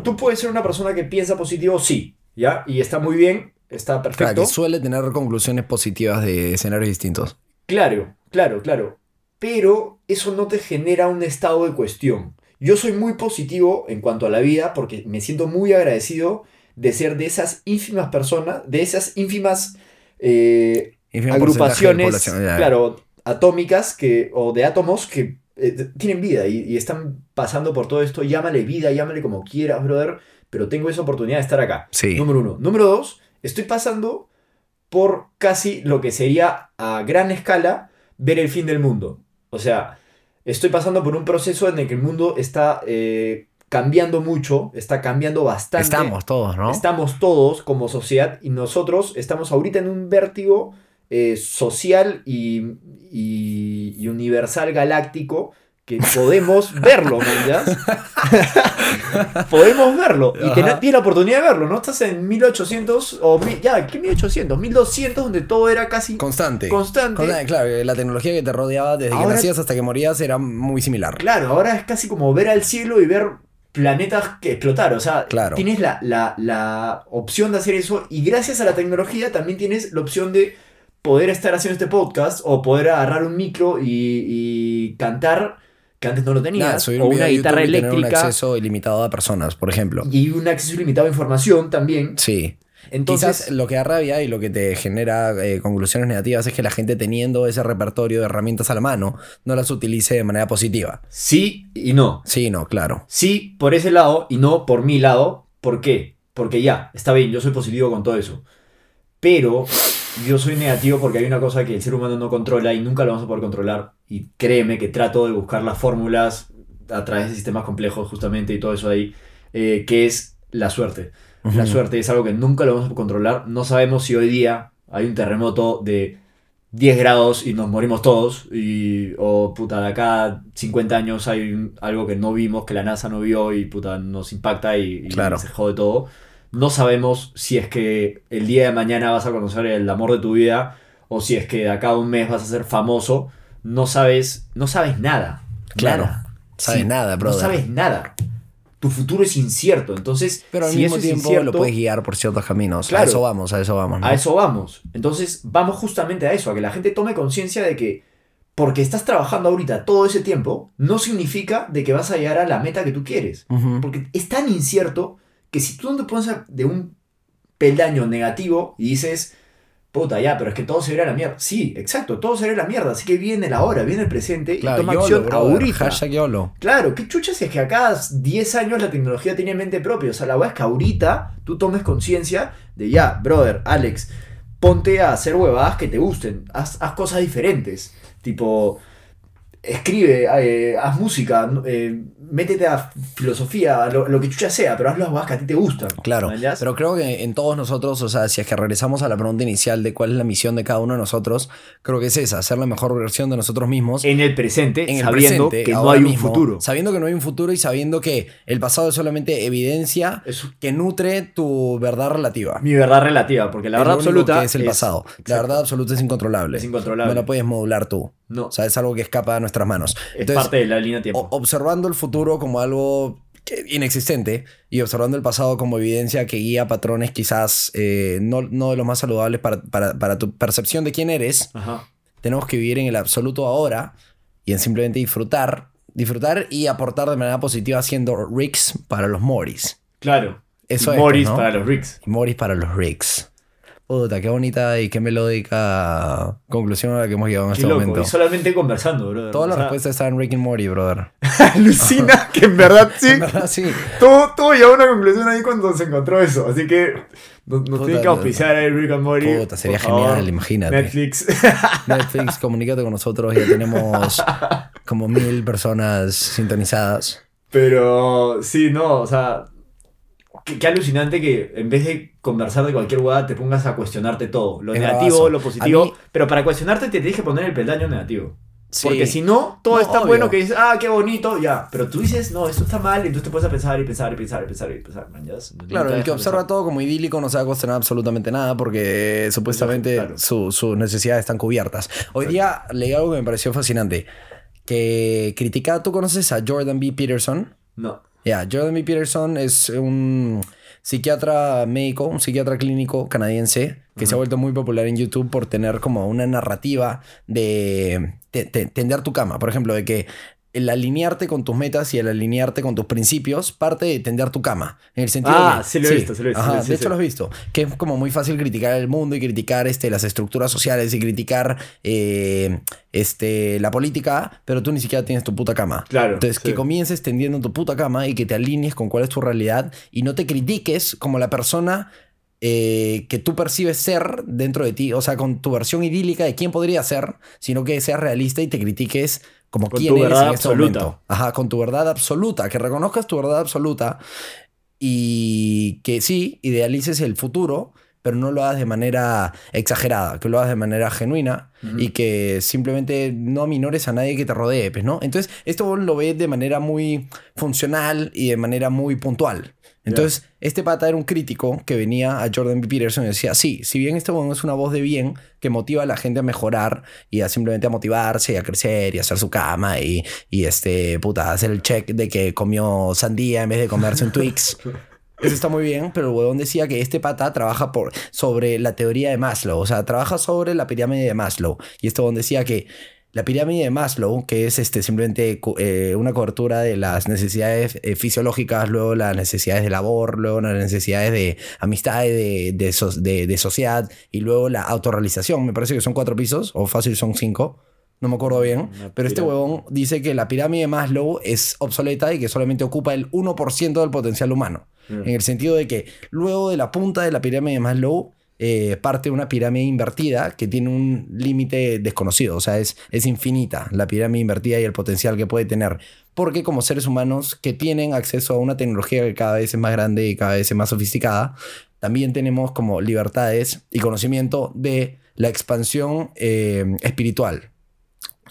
tú puedes ser una persona que piensa positivo, sí, ¿ya? Y está muy bien, está Claro, perfecto. que suele tener conclusiones positivas de escenarios distintos. Claro, claro, claro. Pero eso no te genera un estado de cuestión. Yo soy muy positivo en cuanto a la vida porque me siento muy agradecido de ser de esas ínfimas personas, de esas ínfimas eh, agrupaciones, claro, atómicas que, o de átomos que eh, tienen vida y, y están pasando por todo esto. Llámale vida, llámale como quieras, brother, pero tengo esa oportunidad de estar acá. Sí. Número uno. Número dos, estoy pasando por casi lo que sería a gran escala ver el fin del mundo. O sea, estoy pasando por un proceso en el que el mundo está eh, cambiando mucho, está cambiando bastante. Estamos todos, ¿no? Estamos todos como sociedad y nosotros estamos ahorita en un vértigo eh, social y, y- y universal galáctico que podemos *laughs* verlo, ¿me entiendes? *laughs* podemos verlo y tienes la oportunidad de verlo, ¿no? Estás en 1800 o mi- ya, ¿qué 1800? 1200 donde todo era casi Constante. constante. Constante, Claro, la tecnología que te rodeaba desde Ahora- que nacías hasta que morías era muy similar. Claro, ahora es casi como ver al cielo y ver planetas que explotar. O sea, Claro. tienes la, la- la opción de hacer eso y gracias a la tecnología también tienes la opción de poder estar haciendo este podcast o poder agarrar un micro y, y cantar que antes no lo tenías. O un video una a YouTube guitarra y tener un eléctrica acceso ilimitado a personas, por ejemplo. y un acceso ilimitado a información también. Sí. Entonces, Quizás lo que da rabia y lo que te genera eh, conclusiones negativas es que la gente teniendo ese repertorio de herramientas a la mano no las utilice de manera positiva. sí y no. Sí, no, claro. Sí, por ese lado y no por mi lado. ¿Por qué? Porque ya, está bien, yo soy positivo con todo eso. Pero yo soy negativo porque hay una cosa que el ser humano no controla y nunca lo vamos a poder controlar. Y créeme que trato de buscar las fórmulas a través de sistemas complejos justamente y todo eso ahí, eh, que es la suerte. La suerte es algo que nunca lo vamos a controlar. No sabemos si hoy día hay un terremoto de 10 grados y nos morimos todos. Y, o puta, de acá 50 años hay un- algo que no vimos, que la NASA no vio y puta, nos impacta y, y Claro. se jode todo. No sabemos si es que el día de mañana vas a conocer el amor de tu vida o si es que de acá a un mes vas a ser famoso. No sabes, no sabes nada. Claro. Nada. Sabes nada, brother. No sabes nada. tu futuro es incierto. Entonces, Pero al si mismo tiempo incierto, lo puedes guiar por ciertos caminos. Claro. A eso vamos, a eso vamos. ¿no? A eso vamos. Entonces, vamos justamente a eso, a que la gente tome conciencia de que porque estás trabajando ahorita todo ese tiempo, no significa de que vas a llegar a la meta que tú quieres. Porque es tan incierto que si tú no te pones de un peldaño negativo y dices, puta, ya, pero es que todo se irá a la mierda. Sí, exacto, todo se irá a la mierda. Así que viene la hora, viene el presente Claro, y toma YOLO, acción brother. ahorita. Hashtag YOLO. Claro, qué chucha si es que a cada 10 años la tecnología tiene mente propia. O sea, la verdad es que ahorita tú tomes conciencia de ya, brother, Alex, ponte a hacer huevadas que te gusten. Haz, haz cosas diferentes. Tipo, escribe, eh, haz música, eh, métete a filosofía, a lo, lo que chucha sea, pero haz las huevadas que a ti te gustan. Claro, pero creo que en todos nosotros, o sea, si es que regresamos a la pregunta inicial de cuál es la misión de cada uno de nosotros, creo que es esa, ser la mejor versión de nosotros mismos en el presente, en el sabiendo presente, que no hay un mismo, futuro. Sabiendo que no hay un futuro y sabiendo que el pasado es solamente evidencia Es que nutre tu verdad relativa. mi verdad relativa, porque la verdad absoluta que es el pasado. La verdad absoluta es incontrolable. Es incontrolable. No la puedes modular tú. No, O sea, es algo que escapa de nuestras manos. es Entonces, parte de la línea de tiempo. observando el futuro como algo inexistente y observando el pasado como evidencia que guía patrones quizás eh, no, no de los más saludables para, para- para tu percepción de quién eres, Ajá. tenemos que vivir en el absoluto ahora y en simplemente disfrutar, disfrutar y aportar de manera positiva haciendo rigs para los Moris. Claro. Eso Y es, Morris ¿no? para los Ricks. Moris para los rigs. Puta, qué bonita y qué melódica conclusión a la que hemos llegado en Qué este loco. momento. Y solamente conversando, bro. Todas las respuestas están en Rick and Morty, brother. *laughs* Alucina *laughs* que en verdad sí. En verdad, sí. Todo, todo llegó a una conclusión ahí cuando se encontró eso. Así que nos, nos tienen que auspiciar ahí Rick and Morty. Puta, sería favor. genial, imagínate. Netflix. *laughs* Netflix, comunícate con nosotros, ya tenemos como mil personas sintonizadas. Pero sí, no, o sea. Qué, qué alucinante que en vez de conversar de cualquier hueá te pongas a cuestionarte todo. Lo Es negativo, bravazo. lo positivo. Mí- Pero para cuestionarte te tienes que poner el peldaño negativo. Sí. Porque si no, todo No, es tan obvio. bueno que dices, ah, qué bonito, ya. Pero tú dices, no, esto está mal, y entonces te puedes a pensar y pensar y pensar y pensar y pensar, man, ya. Nunca Claro, el que observa pensar. todo como idílico no se va a cuestionar absolutamente nada porque supuestamente Claro. su- sus necesidades están cubiertas. Hoy día leí algo que me pareció fascinante. Que criticaba, ¿tú conoces a Jordan B. Peterson? No. Ya, Jordan B. Peterson es un psiquiatra médico, un psiquiatra clínico canadiense que se ha vuelto muy popular en YouTube por tener como una narrativa de te- te- tender tu cama. Por ejemplo, de que el alinearte con tus metas y el alinearte con tus principios parte de tender tu cama. En el sentido Ah, de, sí lo he visto, sí lo he visto, Ajá, sí, de hecho lo has visto. Que es como muy fácil criticar el mundo y criticar este, las estructuras sociales y criticar eh, este, la política, pero tú ni siquiera tienes tu puta cama. Claro, Entonces, que comiences tendiendo tu puta cama y que te alinees con cuál es tu realidad y no te critiques como la persona eh, que tú percibes ser dentro de ti, o sea, con tu versión idílica de quién podría ser, sino que seas realista y te critiques como Con quién tu eres verdad en este absoluta. momento. Ajá, con tu verdad absoluta, que reconozcas tu verdad absoluta y que sí, idealices el futuro, pero no lo hagas de manera exagerada, que lo hagas de manera genuina y que simplemente no aminores a nadie que te rodee, pues, ¿no? Entonces, esto lo ves de manera muy funcional y de manera muy puntual. Entonces, este pata era un crítico que venía a Jordan B. Peterson y decía, sí, si bien este bueno es una voz de bien que motiva a la gente a mejorar y a simplemente a motivarse y a crecer y a hacer su cama y, y este, puta, hacer el check de que comió sandía en vez de comerse un Twix. *laughs* Eso está muy bien, pero el huevón decía que este pata trabaja por, sobre la teoría de Maslow, o sea, trabaja sobre la pirámide de Maslow. Y este huevón decía que la pirámide de Maslow, que es este, simplemente eh, una cobertura de las necesidades eh, fisiológicas, luego las necesidades de labor, luego las necesidades de amistad, de, de, so- de- de sociedad y luego la autorrealización. Me parece que son cuatro pisos, o fácil son cinco. No me acuerdo bien. Una Pero este huevón dice que la pirámide de Maslow es obsoleta y que solamente ocupa el 1% del potencial humano. Mm. En el sentido de que luego de la punta de la pirámide de Maslow eh, parte una pirámide invertida que tiene un límite desconocido. O sea, es, es infinita la pirámide invertida y el potencial que puede tener. Porque como seres humanos que tienen acceso a una tecnología que cada vez es más grande y cada vez es más sofisticada, también tenemos como libertades y conocimiento de la expansión eh, espiritual.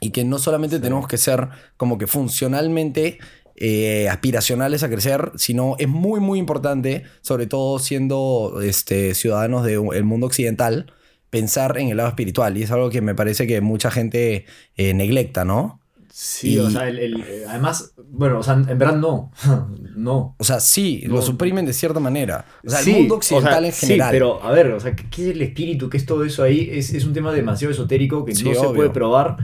Y que no solamente tenemos que ser como que funcionalmente eh, aspiracionales a crecer, sino es muy, muy importante, sobre todo siendo este, ciudadanos del mundo occidental, pensar en el lado espiritual. Y es algo que me parece que mucha gente eh, neglecta, ¿no? Sí, Y- o sea, el, el- además, bueno, o sea, en verdad no. *laughs* no. O sea, sí, lo suprimen de cierta manera. O sea, Sí, el mundo o sea, occidental en general. Sí, pero a ver, o sea, ¿qué, es el espíritu? ¿Qué es todo eso ahí? Es, es un tema demasiado esotérico que Sí, no se puede probar.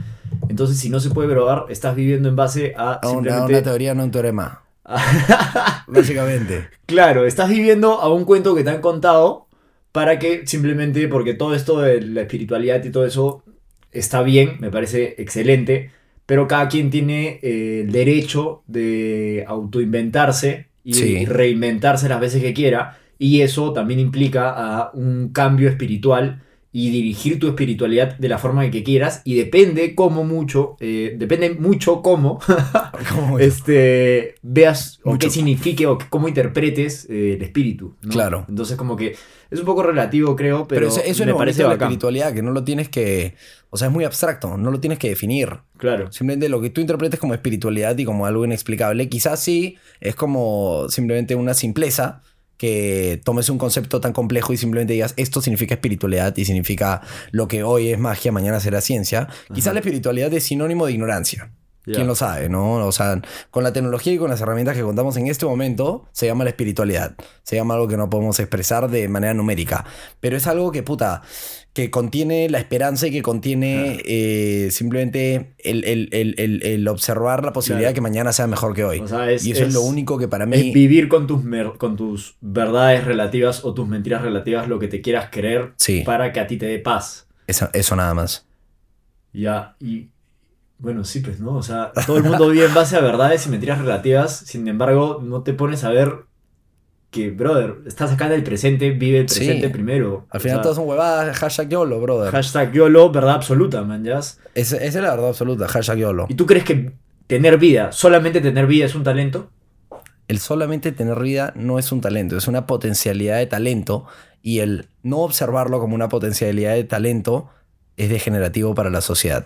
Entonces, si no se puede probar, estás viviendo en base a A simplemente... una teoría, no un teorema. *laughs* Básicamente. Claro, estás viviendo a un cuento que te han contado para que simplemente, porque todo esto de la espiritualidad y todo eso está bien, me parece excelente, pero cada quien tiene eh, el derecho de autoinventarse y Sí. reinventarse las veces que quiera, y eso también implica a un cambio espiritual y dirigir tu espiritualidad de la forma que quieras y depende cómo mucho, eh, depende mucho cómo *laughs* Como- este, veas o qué signifique o cómo interpretes eh, el espíritu. ¿no? Claro. Entonces, como que es un poco relativo, creo, pero, pero eso, eso es me lo parece la espiritualidad, que no lo tienes que. O sea, es muy abstracto, no lo tienes que definir. Claro. Simplemente lo que tú interpretes como espiritualidad y como algo inexplicable, quizás sí es como simplemente una simpleza que tomes un concepto tan complejo y simplemente digas esto significa espiritualidad y significa lo que hoy es magia, mañana será ciencia. Quizás la espiritualidad es sinónimo de ignorancia. Ya. ¿Quién lo sabe, no? O sea, con la tecnología y con las herramientas que contamos en este momento, se llama la espiritualidad. Se llama algo que no podemos expresar de manera numérica. Pero es algo que, puta, que contiene la esperanza y que contiene eh, simplemente el, el- el- el- observar la posibilidad Claro. de que mañana sea mejor que hoy. O sea, es- y eso es, es- lo único que para Es mí... vivir con tus, con tus verdades relativas o tus mentiras relativas, lo que te quieras creer Sí, para que a ti te dé paz. eso, eso nada más. Ya, y bueno, sí, pues, ¿no? O sea, todo el mundo vive en base a verdades y mentiras relativas, sin embargo, no te pones a ver que, brother, estás acá en el presente, vive el Sí. presente primero. Al O final sea, todas son huevadas, hashtag YOLO, brother. Hashtag YOLO, verdad absoluta, man, esa es la verdad absoluta, hashtag YOLO. ¿Y tú crees que tener vida, solamente tener vida es un talento? el solamente tener vida no es un talento, es una potencialidad de talento y el no observarlo como una potencialidad de talento es degenerativo para la sociedad.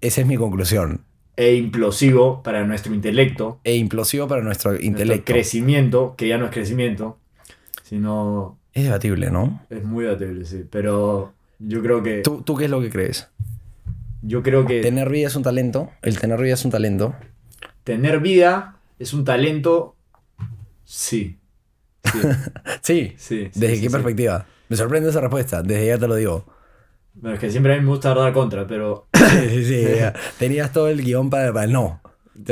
Esa es mi conclusión. E implosivo para nuestro intelecto, E implosivo para nuestro nuestro intelecto. crecimiento, que ya no es crecimiento, sino Es debatible, ¿no? es muy debatible, sí. Pero yo creo que... ¿Tú, ¿Tú qué es lo que crees? Yo creo que ¿Tener vida es un talento? ¿El tener vida es un talento? tener vida es un talento, sí. *laughs* Sí, Sí. sí. sí, ¿Desde sí, qué sí. perspectiva? Me sorprende esa respuesta, desde ya te lo digo. Es que siempre a mí me gusta dar contra, pero *laughs* Sí, sí. Tenías todo el guion para, no.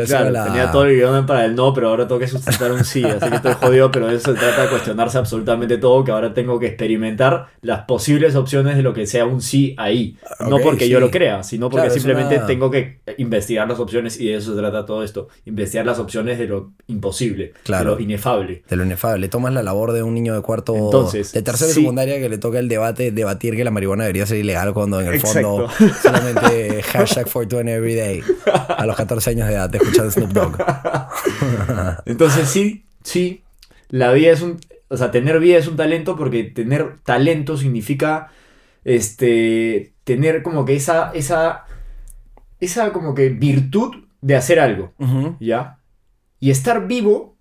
Claro, la- tenía todo el guion para el no, pero ahora tengo que sustentar un sí, así que estoy jodido, pero eso se trata de cuestionarse absolutamente todo, que ahora tengo que experimentar las posibles opciones de lo que sea un sí ahí. No Ok, porque sí. yo lo crea, sino porque Claro, simplemente una- tengo que investigar las opciones y de eso se trata todo esto. Investigar las opciones de lo imposible, Claro. de lo inefable. De lo inefable. Tomas la labor de un niño de cuarto. Entonces, de tercero y sí. secundaria que le toca el debate, debatir que la marihuana debería ser ilegal cuando en el fondo Exacto. solamente *laughs* hashtag 420 everyday. A los 14 años de edad, escuchando *laughs* Snoop Dogg. Entonces sí, sí, la vida es un... O sea, tener vida es un talento porque tener talento significa este, tener como que esa, esa, esa como que virtud de hacer algo. ¿ya? Y estar vivo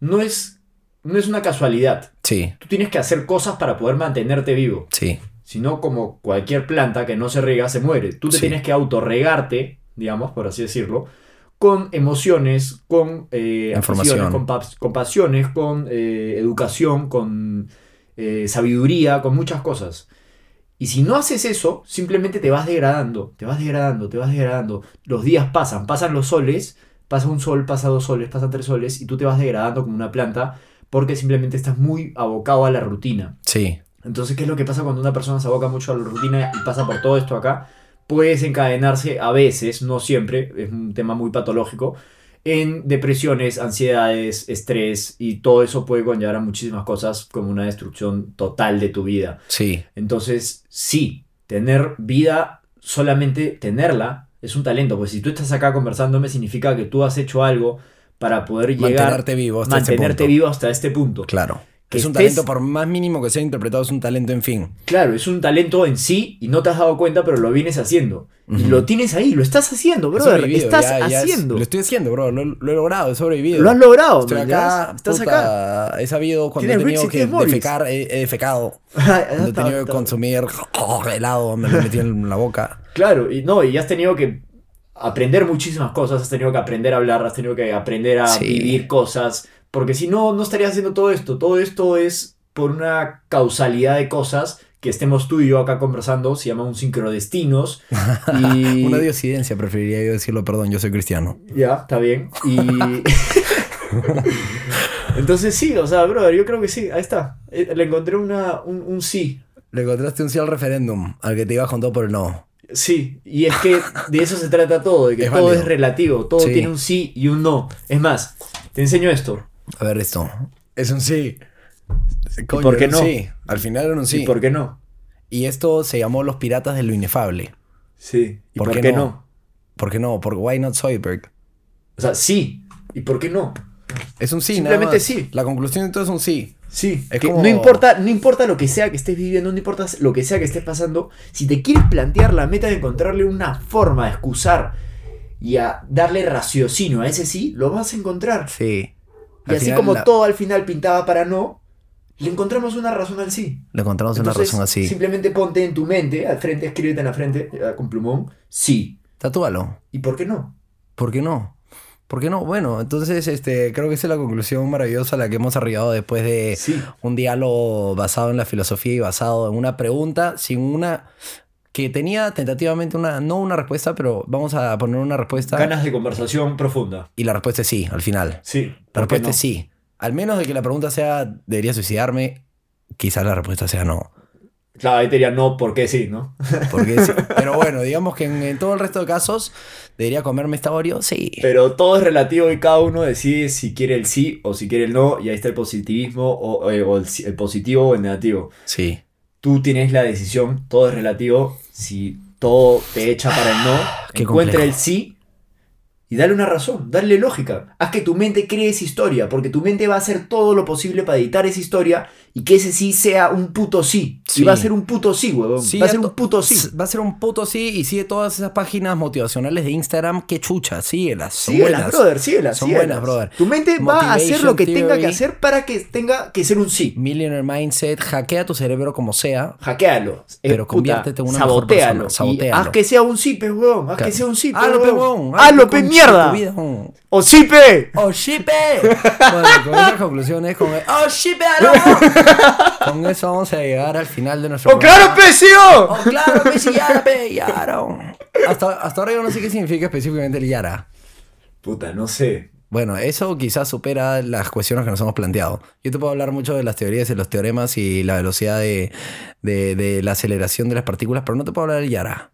no es, no es una casualidad. Sí, Tú tienes que hacer cosas para poder mantenerte vivo. sí. Si no, como cualquier planta que no se riega, se muere. Tú te Sí. tienes que autorregarte, digamos, por así decirlo, con emociones, con eh, Información. con, con pasiones, con eh, educación, con eh, sabiduría, con muchas cosas. Y si no haces eso, simplemente te vas degradando, te vas degradando, te vas degradando. Los días pasan, pasan los soles, pasa un sol, pasa dos soles, pasan tres soles, y tú te vas degradando como una planta porque simplemente estás muy abocado a la rutina. Sí. Entonces, ¿qué es lo que pasa cuando una persona se aboca mucho a la rutina y pasa por todo esto acá? Puede desencadenarse a veces, no siempre, es un tema muy patológico, en depresiones, ansiedades, estrés y todo eso puede conllevar a muchísimas cosas como una destrucción total de tu vida. Sí. Entonces, sí, tener vida, solamente tenerla, es un talento. Pues si tú estás acá conversándome, significa que tú has hecho algo para poder llegar, Mantenerte vivo hasta este mantenerte punto. vivo hasta este punto. Claro. Que es un estés- talento, por más mínimo que sea interpretado, es un talento en fin. Claro, es un talento en sí y no te has dado cuenta, pero lo vienes haciendo. Y lo tienes ahí, lo estás haciendo, He brother. Estás ya- ya es- haciendo. lo estoy haciendo, bro. Lo, lo he logrado, he sobrevivido. Lo has logrado, Estoy man, acá, ¿ya? Estás puta, acá. he sabido cuando he tenido que defecar, he, he defecado. *laughs* Cuando he tenido que consumir oh, *laughs* helado, me lo metí en la boca. Claro, y no, y has tenido que aprender muchísimas cosas, has tenido que aprender a hablar, has tenido que aprender a Sí. vivir cosas, porque si no, no estarías haciendo todo esto. Todo esto es por una causalidad de cosas que estemos tú y yo acá conversando, se llama un sincrodestinos. *laughs* Y... Una diosidencia, preferiría yo decirlo, perdón, yo soy cristiano. Ya, está bien. Y. *laughs* Entonces sí, o sea, brother, yo creo que sí, ahí está. Eh, Le encontré una, un, un sí. Le encontraste un sí al referéndum, al que te ibas con todo por el no. Sí, y es que de eso se trata todo, de que *laughs* Es todo válido. es relativo, todo Sí. tiene un sí y un no. Es más, te enseño esto. A ver esto. Es un sí. Coño, por qué no? Sí. Al final era un sí. ¿Y por qué no? Y esto se llamó Los Piratas de lo Inefable. Sí. ¿Y ¿Por por, qué qué no? no? ¿Por qué no? Porque Why Not Zoidberg. O sea, sí. ¿Y por qué no? Es un sí, Simplemente nada más. sí. La conclusión de todo es un sí. Sí, Es que como- no, importa, no importa lo que sea que estés viviendo, no importa lo que sea que estés pasando, si te quieres plantear la meta de encontrarle una forma de excusar y a darle raciocinio a ese sí, lo vas a encontrar. Sí. Y Al así como la- todo al final pintaba para no, le encontramos una razón al sí. Le encontramos una razón así. Simplemente ponte en tu mente, al frente, escríbete en la frente, eh, con plumón, sí. Tatúalo. ¿Y por qué no? ¿Por qué no? ¿Por qué no? Bueno, entonces este, creo que esa es la conclusión maravillosa a la que hemos arribado después de Sí. un diálogo basado en la filosofía y basado en una pregunta sin una que tenía tentativamente una no una respuesta, pero vamos a poner una respuesta Ganas de conversación profunda. y la respuesta es sí al final. Sí. La ¿por qué respuesta no? es sí. Al menos de que la pregunta sea debería suicidarme, quizás la respuesta sea no. Claro, ahí te diría no, ¿por qué sí, no? *laughs* Porque sí. *laughs* Pero bueno, digamos que en, en todo el resto de casos debería comerme esta Oreo, sí. Pero todo es relativo y cada uno decide si quiere el sí o si quiere el no, y ahí está el positivismo o, o el, sí- el positivo o el negativo. Sí. Tú tienes la decisión, todo es relativo. Si todo te echa para el no, Qué encuentra complejo. el sí y dale una razón, dale lógica. Haz que tu mente cree esa historia, porque tu mente va a hacer todo lo posible para editar esa historia y que ese sí sea un puto sí. Sí. Y va a ser un puto sí, huevón. Sí, va a ser un puto sí. Va a ser un puto sí y sigue todas esas páginas motivacionales de Instagram. Qué chucha, síguelas. Son Síguelas, buenas. brother, síguelas. Son síguelas. buenas, brother. Tu mente va a hacer lo que tenga que hacer para que tenga que ser un sí. Millionaire Mindset, hackea tu cerebro como sea. Hackealo. Pero conviértete en una mejor sabotealo. persona, sabotealo. Haz que sea un sí, pe, huevón. Haz que sea un sí, pe, Hazlo, pe, huevón. Hazlo, pe, mierda. O sí, pe. ¡Oh, shipe! bueno, con esas conclusiones, con el, ¡Oh, shipe! aló! *laughs* *laughs* Con eso vamos a llegar al final de nuestro ¡Oh, claro, pe, sí, oh. ¡Oh, claro, pe, sí, Yara, pe, Yara! Hasta, hasta ahora yo no sé qué significa específicamente el Yara. Puta, no sé. Bueno, eso quizás supera las cuestiones que nos hemos planteado. Yo te puedo hablar mucho de las teorías y los teoremas y la velocidad de, de- de la aceleración de las partículas, pero no te puedo hablar del Yara.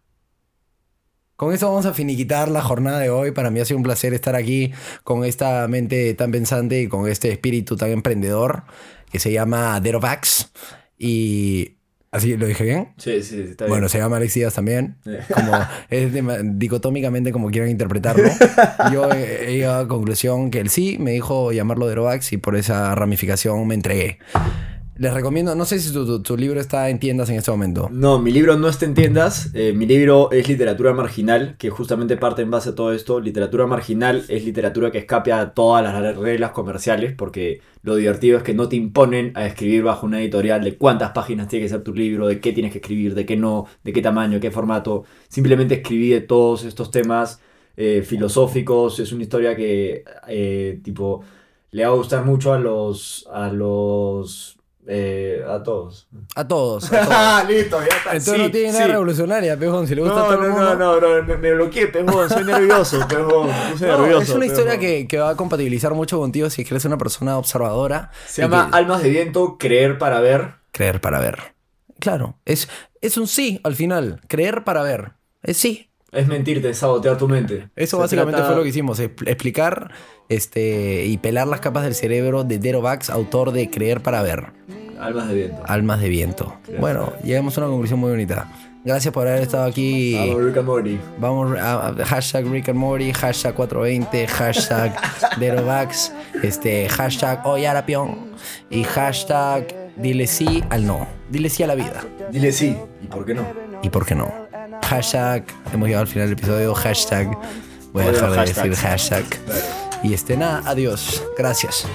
Con eso vamos a finiquitar la jornada de hoy. Para mí ha sido un placer estar aquí con esta mente tan pensante y con este espíritu tan emprendedor que se llama Derovax. Y... ¿Así lo dije bien? Sí, sí, está bien. Bueno, se llama Alex Díaz también. Como, *laughs* es de- dicotómicamente como quieran interpretarlo. Yo he, he llegado a la conclusión que él sí me dijo llamarlo Derovax y por esa ramificación me entregué. Les recomiendo, no sé si tu, libro está en tiendas en este momento. No, mi libro no está en tiendas. eh, mi libro es literatura marginal, que justamente parte en base a todo esto. Literatura marginal es literatura que escape a todas las reglas comerciales, porque lo divertido es que no te imponen a escribir bajo una editorial de cuántas páginas tiene que ser tu libro, de qué tienes que escribir, de qué no, de qué tamaño, qué formato. Simplemente escribí de todos estos temas eh, filosóficos. Es una historia que, eh, tipo, le va a gustar mucho a los. a los. Eh, a todos. A todos. a *laughs* todos. Ah, listo, ya está. Entonces Sí, no tiene nada sí. revolucionaria, pejón. Si le gusta a No, todo el no, mundo. no, no, no, me, me bloqueé, pejón, soy nervioso, *laughs* pejón, No, nervioso. es una historia que, que va a compatibilizar mucho contigo si es que eres una persona observadora. Se llama que- Almas de Viento, Creer para Ver. Creer para ver. Claro, es, es un sí al final. Creer para ver. Es sí. Es mentirte, sabotear tu mente. Eso Se básicamente trata- fue lo que hicimos, expl- explicar este, y pelar las capas del cerebro de Derovax, autor de Creer para Ver, Almas de Viento. Almas de Viento. Bueno, llegamos a una conclusión muy bonita. Gracias por haber estado aquí. Vamos, Rick and Morty. Vamos a, a- hashtag Rick and Morty, hashtag 420, hashtag *laughs* Derovax, este, hashtag Oyarapion y hashtag dile sí al no. Dile sí a la vida. Dile sí, ¿y por qué no? ¿Y por qué no? Hashtag, hemos llegado al final del episodio, hashtag, voy a dejar de decir hashtag. Y este nada, adiós. Gracias.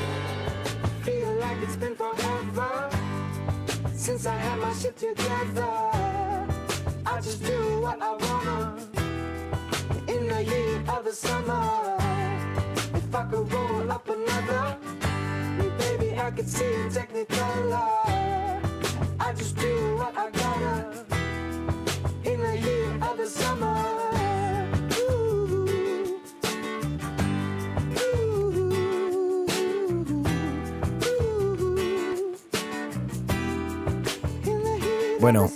I could see technicolor. I just do what I gotta Bueno,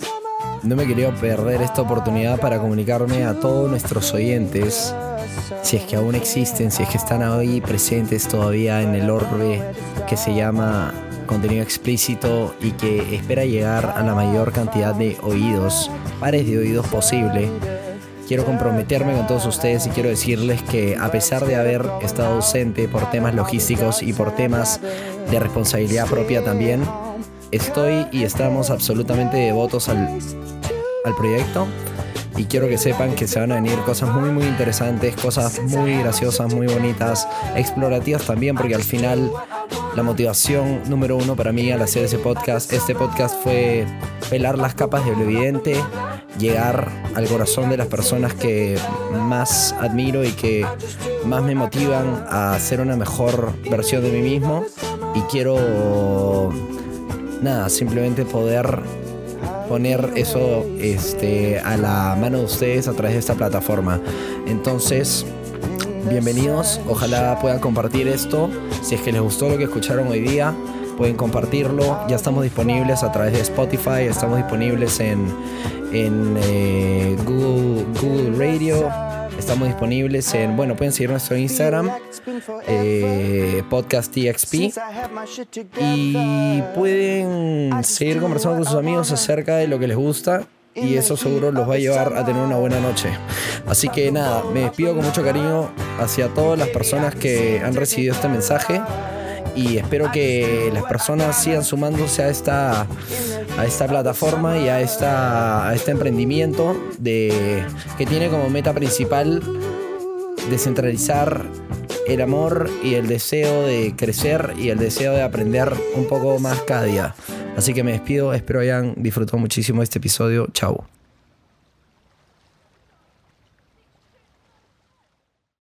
no me quería perder esta oportunidad para comunicarme a todos nuestros oyentes, si es que aún existen, si es que están ahí presentes todavía en el orbe que se llama contenido explícito y que espera llegar a la mayor cantidad de oídos, pares de oídos posible. Quiero comprometerme con todos ustedes y quiero decirles que a pesar de haber estado ausente por temas logísticos y por temas de responsabilidad propia también, estoy y estamos absolutamente devotos al, al proyecto y quiero que sepan que se van a venir cosas muy muy interesantes, cosas muy graciosas, muy bonitas, explorativas también, porque al final la motivación número uno para mí al hacer ese podcast, este podcast fue pelar las capas de lo evidente, llegar al corazón de las personas que más admiro y que más me motivan a ser una mejor versión de mí mismo y quiero nada, simplemente poder poner eso este, a la mano de ustedes a través de esta plataforma. Entonces, bienvenidos, ojalá puedan compartir esto. Si es que les gustó lo que escucharon hoy día, pueden compartirlo. Ya estamos disponibles a través de Spotify, estamos disponibles en, en eh, Google, Radio. Estamos disponibles en, bueno, pueden seguir nuestro Instagram, eh, Podcast TXP. Y pueden seguir conversando con sus amigos acerca de lo que les gusta. Y eso seguro los va a llevar a tener una buena noche. Así que nada, me despido con mucho cariño hacia todas las personas que han recibido este mensaje. Y espero que las personas sigan sumándose a esta, a esta plataforma y a, esta, a este emprendimiento de, que tiene como meta principal descentralizar el amor y el deseo de crecer y el deseo de aprender un poco más cada día. Así que me despido, espero hayan disfrutado muchísimo este episodio. Chao.